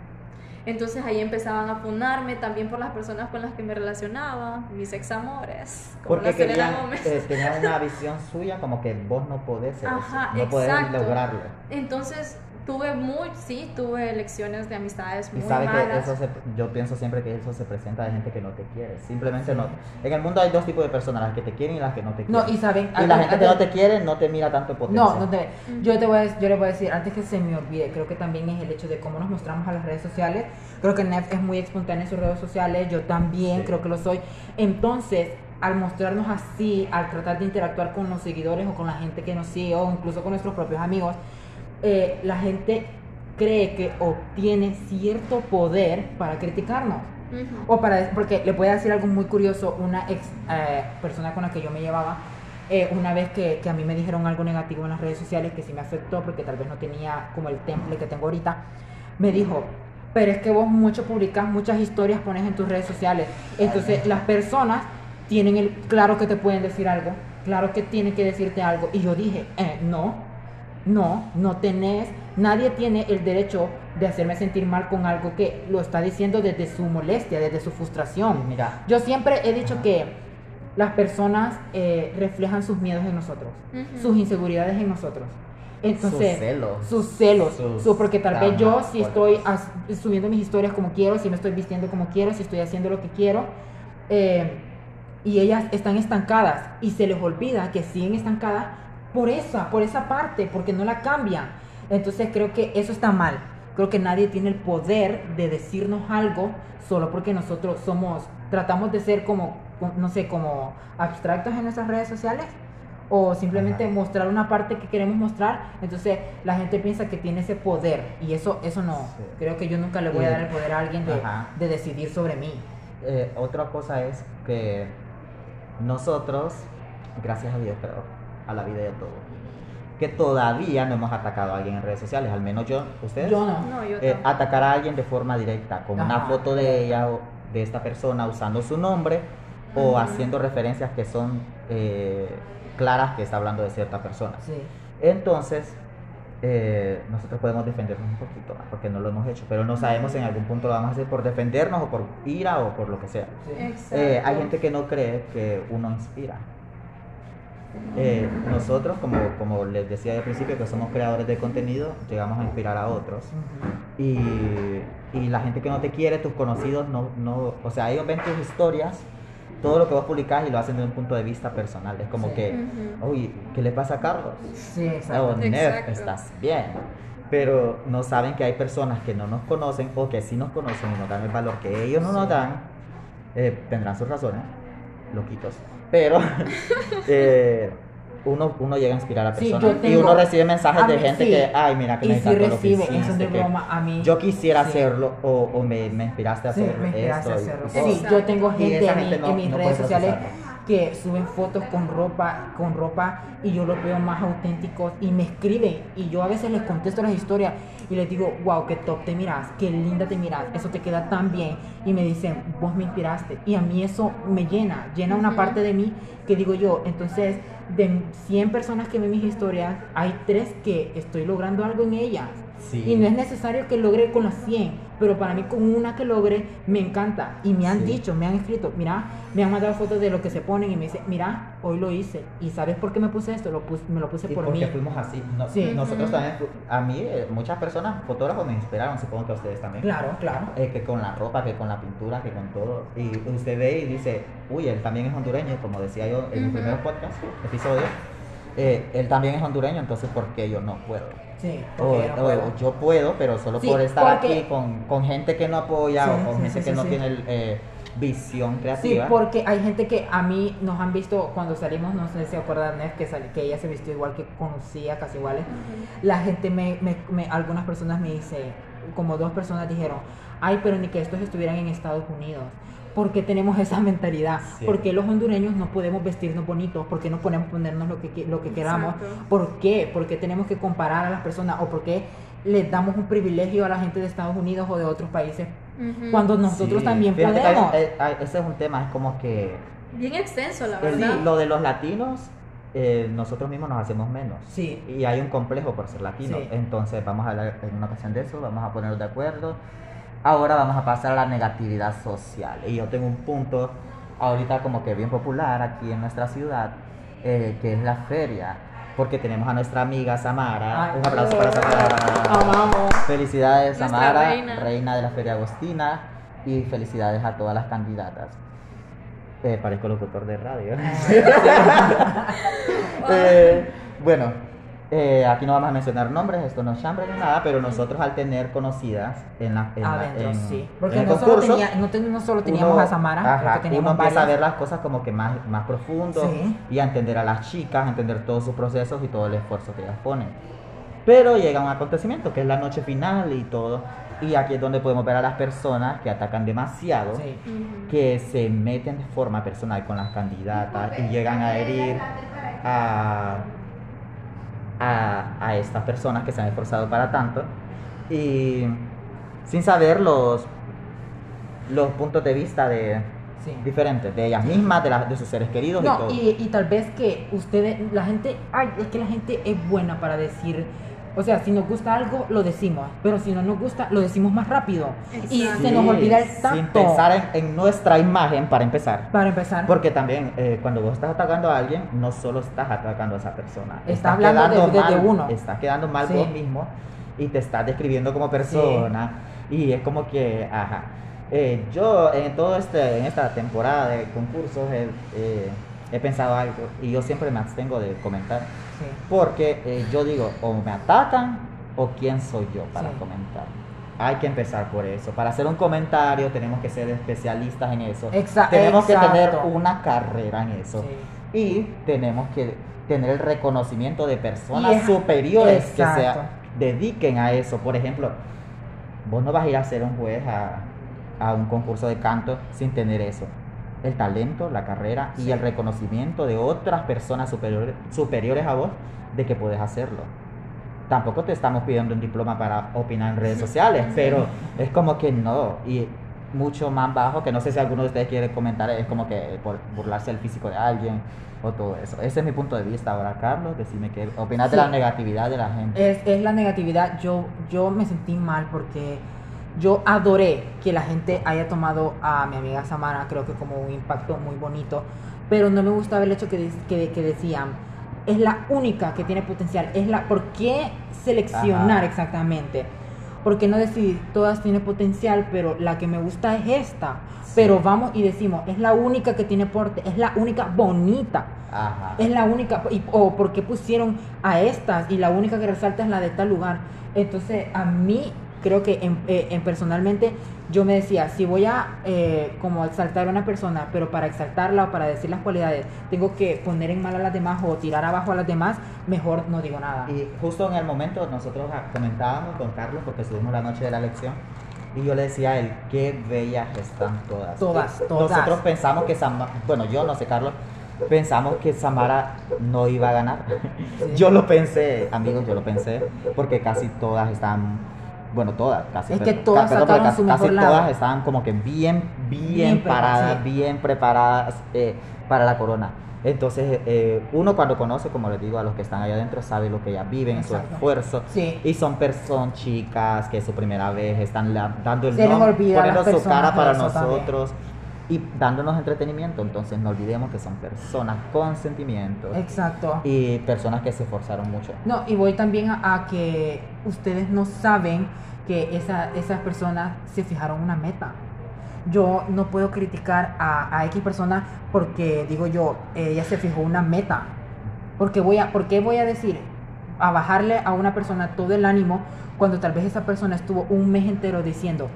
Entonces ahí empezaban a funarme también por las personas con las que me relacionaba, mis examores, Porque querían, eh, tenían una visión suya como que vos no podés ser Ajá, eso, no podés lograrlo. Entonces tuve muy, sí, tuve lecciones de amistades Y muy sabe que malas. eso se, yo pienso siempre que eso se presenta de gente que no te quiere. Simplemente no. En el mundo hay dos tipos de personas, las que te quieren y las que no te quieren. No, y saben, Y la gente que no te quiere no te mira tanto potencial. No, no te, yo te voy a, yo le voy a decir, antes que se me olvide, creo que también es el hecho de cómo nos mostramos a las redes sociales. Creo que Nef es muy espontánea en sus redes sociales, yo también Sí. creo que lo soy. Entonces, al mostrarnos así, al tratar de interactuar con los seguidores o con la gente que nos sigue o incluso con nuestros propios amigos, eh, la gente cree que obtiene cierto poder para criticarnos. O para, porque le voy a decir algo muy curioso, una ex eh, persona con la que yo me llevaba, eh, una vez que, que a mí me dijeron algo negativo en las redes sociales que sí me afectó porque tal vez no tenía como el temple que tengo ahorita, me dijo, pero es que vos mucho publicas, muchas historias pones en tus redes sociales, entonces las personas tienen el, claro que te pueden decir algo, claro que tienen que decirte algo, y yo dije, eh, no, no, no tenés, nadie tiene el derecho de hacerme sentir mal con algo que lo está diciendo desde su molestia, desde su frustración. Mira, Yo siempre he dicho que las personas eh, reflejan sus miedos en nosotros, sus inseguridades en nosotros. Entonces, sus celos. sus celos, Sus su- porque tal vez yo si por- estoy as- subiendo mis historias como quiero, si me estoy vistiendo como quiero, si estoy haciendo lo que quiero, eh, y ellas están estancadas y se les olvida que siguen estancadas por esa, por esa parte, porque no la cambian. Entonces creo que eso está mal. Creo que nadie tiene el poder de decirnos algo solo porque nosotros somos, tratamos de ser como, no sé, como abstractos en nuestras redes sociales o simplemente Ajá. mostrar una parte que queremos mostrar, entonces la gente piensa que tiene ese poder y eso eso no. Sí. Creo que yo nunca le voy a dar el poder a alguien de decidir sobre mí. Eh, otra cosa es que nosotros, gracias a Dios, pero a la vida y a todo, que todavía no hemos atacado a alguien en redes sociales, al menos yo, ustedes. Yo no. No, yo Eh, tampoco. atacar a alguien de forma directa, con una Ajá. foto de ella o de esta persona usando su nombre o Ujú. haciendo referencias que son eh, claras que está hablando de cierta persona. Sí. Entonces, eh, nosotros podemos defendernos un poquito más porque no lo hemos hecho, pero no sabemos si en algún punto lo vamos a hacer por defendernos o por ira o por lo que sea. Sí. Eh, hay gente que no cree que uno inspira. Eh, nosotros, como, como les decía al principio, que somos creadores de contenido, llegamos a inspirar a otros. Ujú. Y, y la gente que no te quiere, tus conocidos, no, no, o sea, ellos ven tus historias, todo lo que vos publicás y lo hacen desde un punto de vista personal. Es como Sí. que, uy, ¿qué le pasa a Carlos? Sí, Oh, exacto. Nef, Exacto. estás bien. Pero no saben que hay personas que no nos conocen o que sí nos conocen y nos dan el valor que ellos no nos dan. Eh, tendrán sus razones, loquitos. Pero eh, uno, uno llega a inspirar a Sí, personas yo y uno recibe mensajes a de mí gente sí. que, ay, mira, que Y me si encantó lo que recibe, eso de broma a mí. Yo quisiera sí. hacerlo o, o me, me inspiraste a Sí, hacer me inspiraste a esto. hacerlo. y Sí, yo tengo gente, gente no- en mis no redes sociales procesarlo. Que suben fotos con ropa, con ropa y yo los veo más auténticos y me escriben y yo a veces les contesto las historias y les digo, wow, qué top te miras, qué linda te miras, eso te queda tan bien y me dicen, vos me inspiraste y a mí eso me llena, llena una parte de mí que digo yo, entonces de 100 personas que ven mis historias, hay tres que estoy logrando algo en ellas. Sí. Y no es necesario que logre con las 100, pero para mí con una que logre me encanta. Y me han Sí. dicho, me han escrito, mira, me han mandado fotos de lo que se ponen y me dicen, mira, hoy lo hice. ¿Y sabes por qué me puse esto? Lo pus- me lo puse Sí, por porque mí. fuimos así. No- Sí. Nosotros también, a mí, eh, muchas personas, fotógrafos me inspiraron, supongo que a ustedes también. Claro, claro. Eh, que con la ropa, que con la pintura, que con todo. Y usted ve y dice, uy, él también es hondureño, como decía yo en mi primer podcast, episodio. Eh, él también es hondureño, entonces ¿por qué yo no puedo? Sí, O, porque no o- puedo. o yo puedo, pero solo Sí, por estar porque- aquí con, con gente que no apoya Sí, o con sí, gente sí, que sí, no sí. tiene el, eh, visión Sí, creativa. porque hay gente que a mí nos han visto cuando salimos, no sé si se acuerdan, Nef, que, sal- que ella se vistió igual que conocía, casi iguales. La gente me, me- me- algunas personas me dice, como dos personas dijeron, ay, pero ni que estos estuvieran en Estados Unidos. ¿Por qué tenemos esa mentalidad? Sí. ¿Por qué los hondureños no podemos vestirnos bonitos? ¿Por qué no podemos ponernos lo que, qui- lo que queramos? Exacto. ¿Por qué? ¿Por qué tenemos que comparar a las personas? ¿O por qué les damos un privilegio a la gente de Estados Unidos o de otros países cuando nosotros Sí, también fíjate que hay- podemos? hay- ese es un tema, es como que Bien extenso, la verdad. lo de los latinos, eh, nosotros mismos nos hacemos menos. Sí. Y hay un complejo por ser latino. Sí. Entonces vamos a hablar en una ocasión de eso, vamos a ponernos de acuerdo. Ahora vamos a pasar a la negatividad social. Y yo tengo un punto ahorita como que bien popular aquí en nuestra ciudad, eh, que es la feria. Porque tenemos a nuestra amiga Samara. Ay, un aplauso para Samara. Amamos. Felicidades Nuestra Samara, reina. de la Feria Agostina. Y felicidades a todas las candidatas. Eh, parezco locutor de radio. Eh, bueno, eh, aquí no vamos a mencionar nombres, esto no es chambre ni nada, pero nosotros al tener conocidas en la en, la- Adentro, en- sí. en Porque el no solo, concurso, tenía- no, ten- no solo teníamos uno- a Samara, ajá, que teníamos uno empieza a ver las cosas como que más, más profundo Sí. y a entender a las chicas, a entender todos sus procesos y todo el esfuerzo que ellas ponen. Pero llega un acontecimiento que es la noche final y todo. Y aquí es donde podemos ver a las personas que atacan demasiado Sí. Ujú. que se meten de forma personal con las candidatas y llegan a herir a, a, a estas personas que se han esforzado para tanto y sin saber los, los puntos de vista de Sí. diferentes de ellas mismas, de, las de sus seres queridos y todo. y, y tal vez que ustedes, la gente, ay, es que la gente es buena para decir, o sea, si nos gusta algo, lo decimos, pero si no nos gusta, lo decimos más rápido. Y se nos olvida el sin tacto. pensar en, en nuestra imagen para empezar. Para empezar, Porque también eh, cuando vos estás atacando a alguien, no solo estás atacando a esa persona. Está estás hablando quedando de- de mal, uno. Estás quedando mal Sí. vos mismo y te estás describiendo como persona. Y es como que, ajá. Eh, yo en todo este, en esta temporada de concursos he, eh, he pensado algo y yo siempre me abstengo de comentar. sí. Porque eh, yo digo, o me atacan o quién soy yo para Sí. comentar. Hay que empezar por eso. Para hacer un comentario tenemos que ser especialistas en eso. Exa- tenemos que tener una carrera en eso. Sí. Y tenemos que tener el reconocimiento de personas es- superiores que se dediquen a eso. Por ejemplo, vos no vas a ir a ser un juez a, a un concurso de canto sin tener eso. El talento, la carrera y Sí. el reconocimiento de otras personas superiores, superiores a vos de que puedes hacerlo. Tampoco te estamos pidiendo un diploma para opinar en redes sociales, pero es como que no. Y mucho más bajo, que no sé si alguno de ustedes quiere comentar, es como que por burlarse del físico de alguien o todo eso. Ese es mi punto de vista. Ahora, Carlos, decime qué opinas de Sí. la negatividad de la gente. Es, es la negatividad. Yo, yo me sentí mal porque yo adoré que la gente haya tomado a mi amiga Samara, creo que como un impacto muy bonito, pero no me gustaba el hecho que, de- que, que decían, es la única que tiene potencial, es la, ¿por qué seleccionar Ajá. exactamente? ¿Por qué no decir, todas tienen potencial, pero la que me gusta es esta? Sí. Pero vamos y decimos, es la única que tiene porte, es la única bonita. Ajá. Es la única, y- o por qué pusieron a estas y la única que resalta es la de tal lugar. Entonces, a mí, creo que en, eh, en personalmente, yo me decía, si voy a eh, como exaltar a una persona, pero para exaltarla o para decir las cualidades, tengo que poner en mal a las demás o tirar abajo a las demás, mejor no digo nada. Y justo en el momento nosotros ah, comentábamos con Carlos, porque estuvimos la noche de la elección, y yo le decía a él, qué bellas están todas. Todas, todas. Nosotros pensamos que Samara, bueno, yo no sé, Carlos, pensamos que Samara no iba a ganar. Sí. Yo lo pensé, amigos, yo lo pensé, porque casi todas están, bueno, todas, casi. Es que pero- todas sacaron pero su casi mejor lado. todas estaban como que bien, bien, Bien paradas, sí. bien preparadas eh, para la corona. Entonces, eh, uno cuando conoce, como les digo, a los que están allá adentro, sabe lo que ellas viven, su esfuerzo. Sí. Y son personas chicas que es su primera vez, están la- dando el Se nombre, poniendo su cara para eso también. Y dándonos entretenimiento. Entonces, no olvidemos que son personas con sentimientos Exacto. y personas que se esforzaron mucho. No, y voy también a, a que ustedes no saben que esa, esas personas se fijaron una meta. Yo no puedo criticar a, a X persona porque digo yo, ella se fijó una meta. Porque voy a, ¿Por qué voy a decir a bajarle a una persona todo el ánimo cuando tal vez esa persona estuvo un mes entero diciendo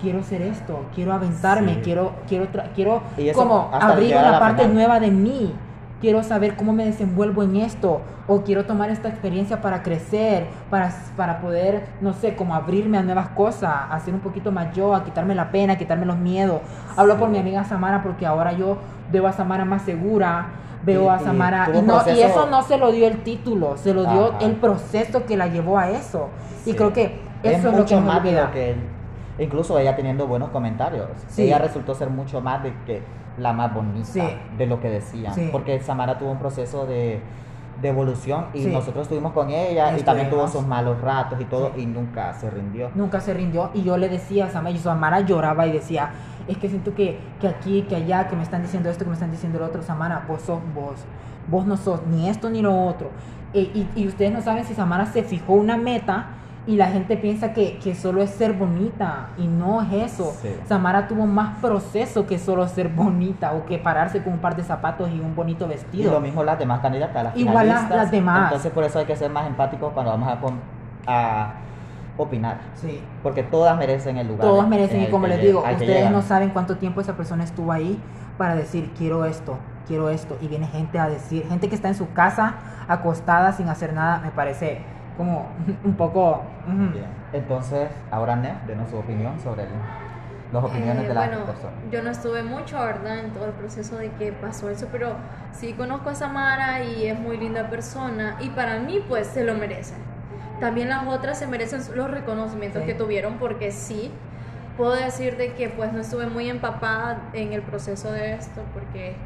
quiero hacer esto, quiero aventarme, Sí. quiero, quiero, quiero Y como abrir una la parte final. nueva de mí. Quiero saber cómo me desenvuelvo en esto. O quiero tomar esta experiencia para crecer, para, para poder, no sé, como abrirme a nuevas cosas, a ser un poquito más yo, a quitarme la pena, a quitarme los miedos. Hablo por Sí. mi amiga Samara porque ahora yo veo a Samara más segura, veo Y- a y Samara... Y, un no, y eso no se lo dio el título, se lo dio Ajá. el proceso que la llevó a eso. Y Sí. creo que es eso es, lo mucho que me más de olvida. lo que incluso ella teniendo buenos comentarios. Sí. Ella resultó ser mucho más de que la más bonita Sí. de lo que decían. Sí. Porque Samara tuvo un proceso de, de evolución y nosotros estuvimos con ella y también tuvo Estuvimos. sus malos ratos y todo y nunca se rindió. nunca se rindió y yo le decía a Samara, y Samara lloraba y decía, es que siento que, que aquí, que allá, que me están diciendo esto, que me están diciendo lo otro, Samara, vos sos vos, vos no sos ni esto ni lo otro. E- y, y ustedes no saben si Samara se fijó una meta y la gente piensa que, que solo es ser bonita y no es eso. Sí. Samara tuvo más proceso que solo ser bonita o que pararse con un par de zapatos y un bonito Y vestido. lo mismo las demás candidatas, las Igual las- las demás. Entonces por eso hay que ser más empáticos cuando vamos a, a opinar. Sí. Porque todas merecen el lugar. Todos en merecen, y como les digo, ustedes no saben cuánto tiempo esa persona estuvo ahí para decir, quiero esto, quiero esto, y viene gente a decir, gente que está en su casa acostada sin hacer nada, me parece como un poco... Bien. Entonces, ahora Ne, denos su opinión sobre el- las opiniones Eh, de las bueno, personas. yo no estuve mucho, ¿verdad? En todo el proceso de que pasó eso, pero sí conozco a Samara y es muy linda persona y para mí pues se lo merecen. También las otras se merecen los reconocimientos Sí. que tuvieron porque sí, puedo decir de que pues no estuve muy empapada en el proceso de esto porque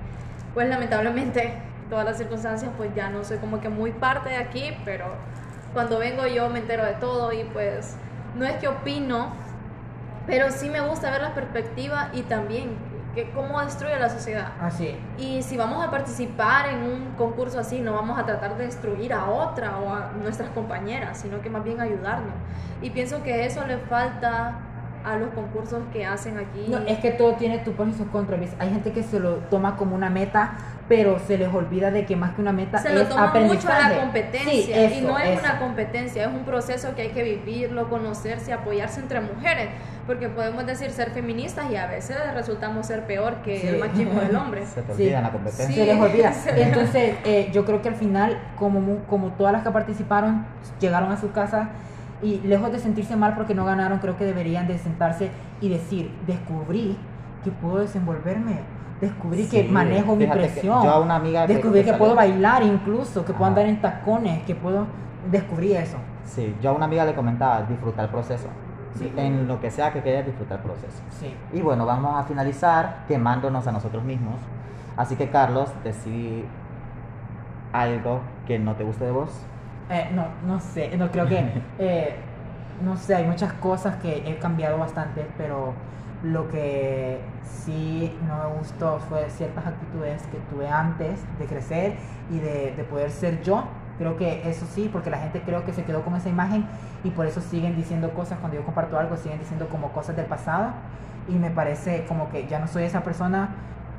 pues lamentablemente todas las circunstancias pues ya no soy como que muy parte de aquí, pero cuando vengo yo me entero de todo y pues no es que opino, pero sí me gusta ver la perspectiva y también que cómo destruye la sociedad. Así. Y si vamos a participar en un concurso así, no vamos a tratar de destruir a otra o a nuestras compañeras, sino que más bien ayudarnos. Y pienso que eso le falta a los concursos que hacen aquí. No, es que todo tiene tu pros y sus contras. Hay gente que se lo toma como una meta, pero se les olvida de que más que una meta se lo toma mucho a la competencia Sí, y no es eso. una competencia, es un proceso que hay que vivirlo, conocerse, apoyarse entre mujeres, porque podemos decir ser feministas y a veces resultamos ser peor que Sí. el machismo del hombre. Se te Sí. olvida la competencia. Sí. se les olvida. Entonces, eh, yo creo que al final, como, mu- como todas las que participaron, llegaron a su casa y lejos de sentirse mal porque no ganaron, creo que deberían de sentarse y decir, descubrí que puedo desenvolverme, descubrí que Sí, manejo mi que presión, yo una amiga que- descubrí que que, puedo bailar incluso, que puedo Ajá. andar en tacones, que puedo... Descubrí eso. Sí, yo a una amiga le comentaba disfrutar el proceso. Sí. en lo que sea que quieras disfrutar el proceso. Sí. Y bueno, vamos a finalizar quemándonos a nosotros mismos. Así que Carlos, decidí algo que no te guste de vos. Eh, no, no sé, no creo que, eh, no sé, hay muchas cosas que he cambiado bastante, pero lo que sí no me gustó fue ciertas actitudes que tuve antes de crecer y de, de poder ser yo. Creo que eso sí, porque la gente creo que se quedó con esa imagen y por eso siguen diciendo cosas cuando yo comparto algo, siguen diciendo como cosas del pasado y me parece como que ya no soy esa persona,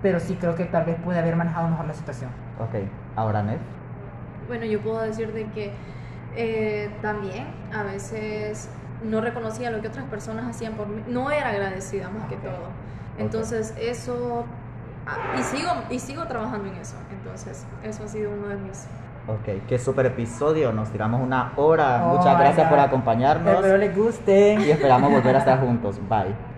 pero sí creo que tal vez pude haber manejado mejor la situación. Ok, ahora Ned. Bueno, yo puedo decir de que eh, también a veces no reconocía lo que otras personas hacían por mí, no era agradecida más que todo. Entonces eso, ah, y sigo, y sigo trabajando en eso, entonces eso ha sido uno de mis... Ok, qué super episodio. Nos tiramos una hora. Oh Muchas gracias por God. acompañarnos Espero les guste. y esperamos volver a estar juntos. Bye.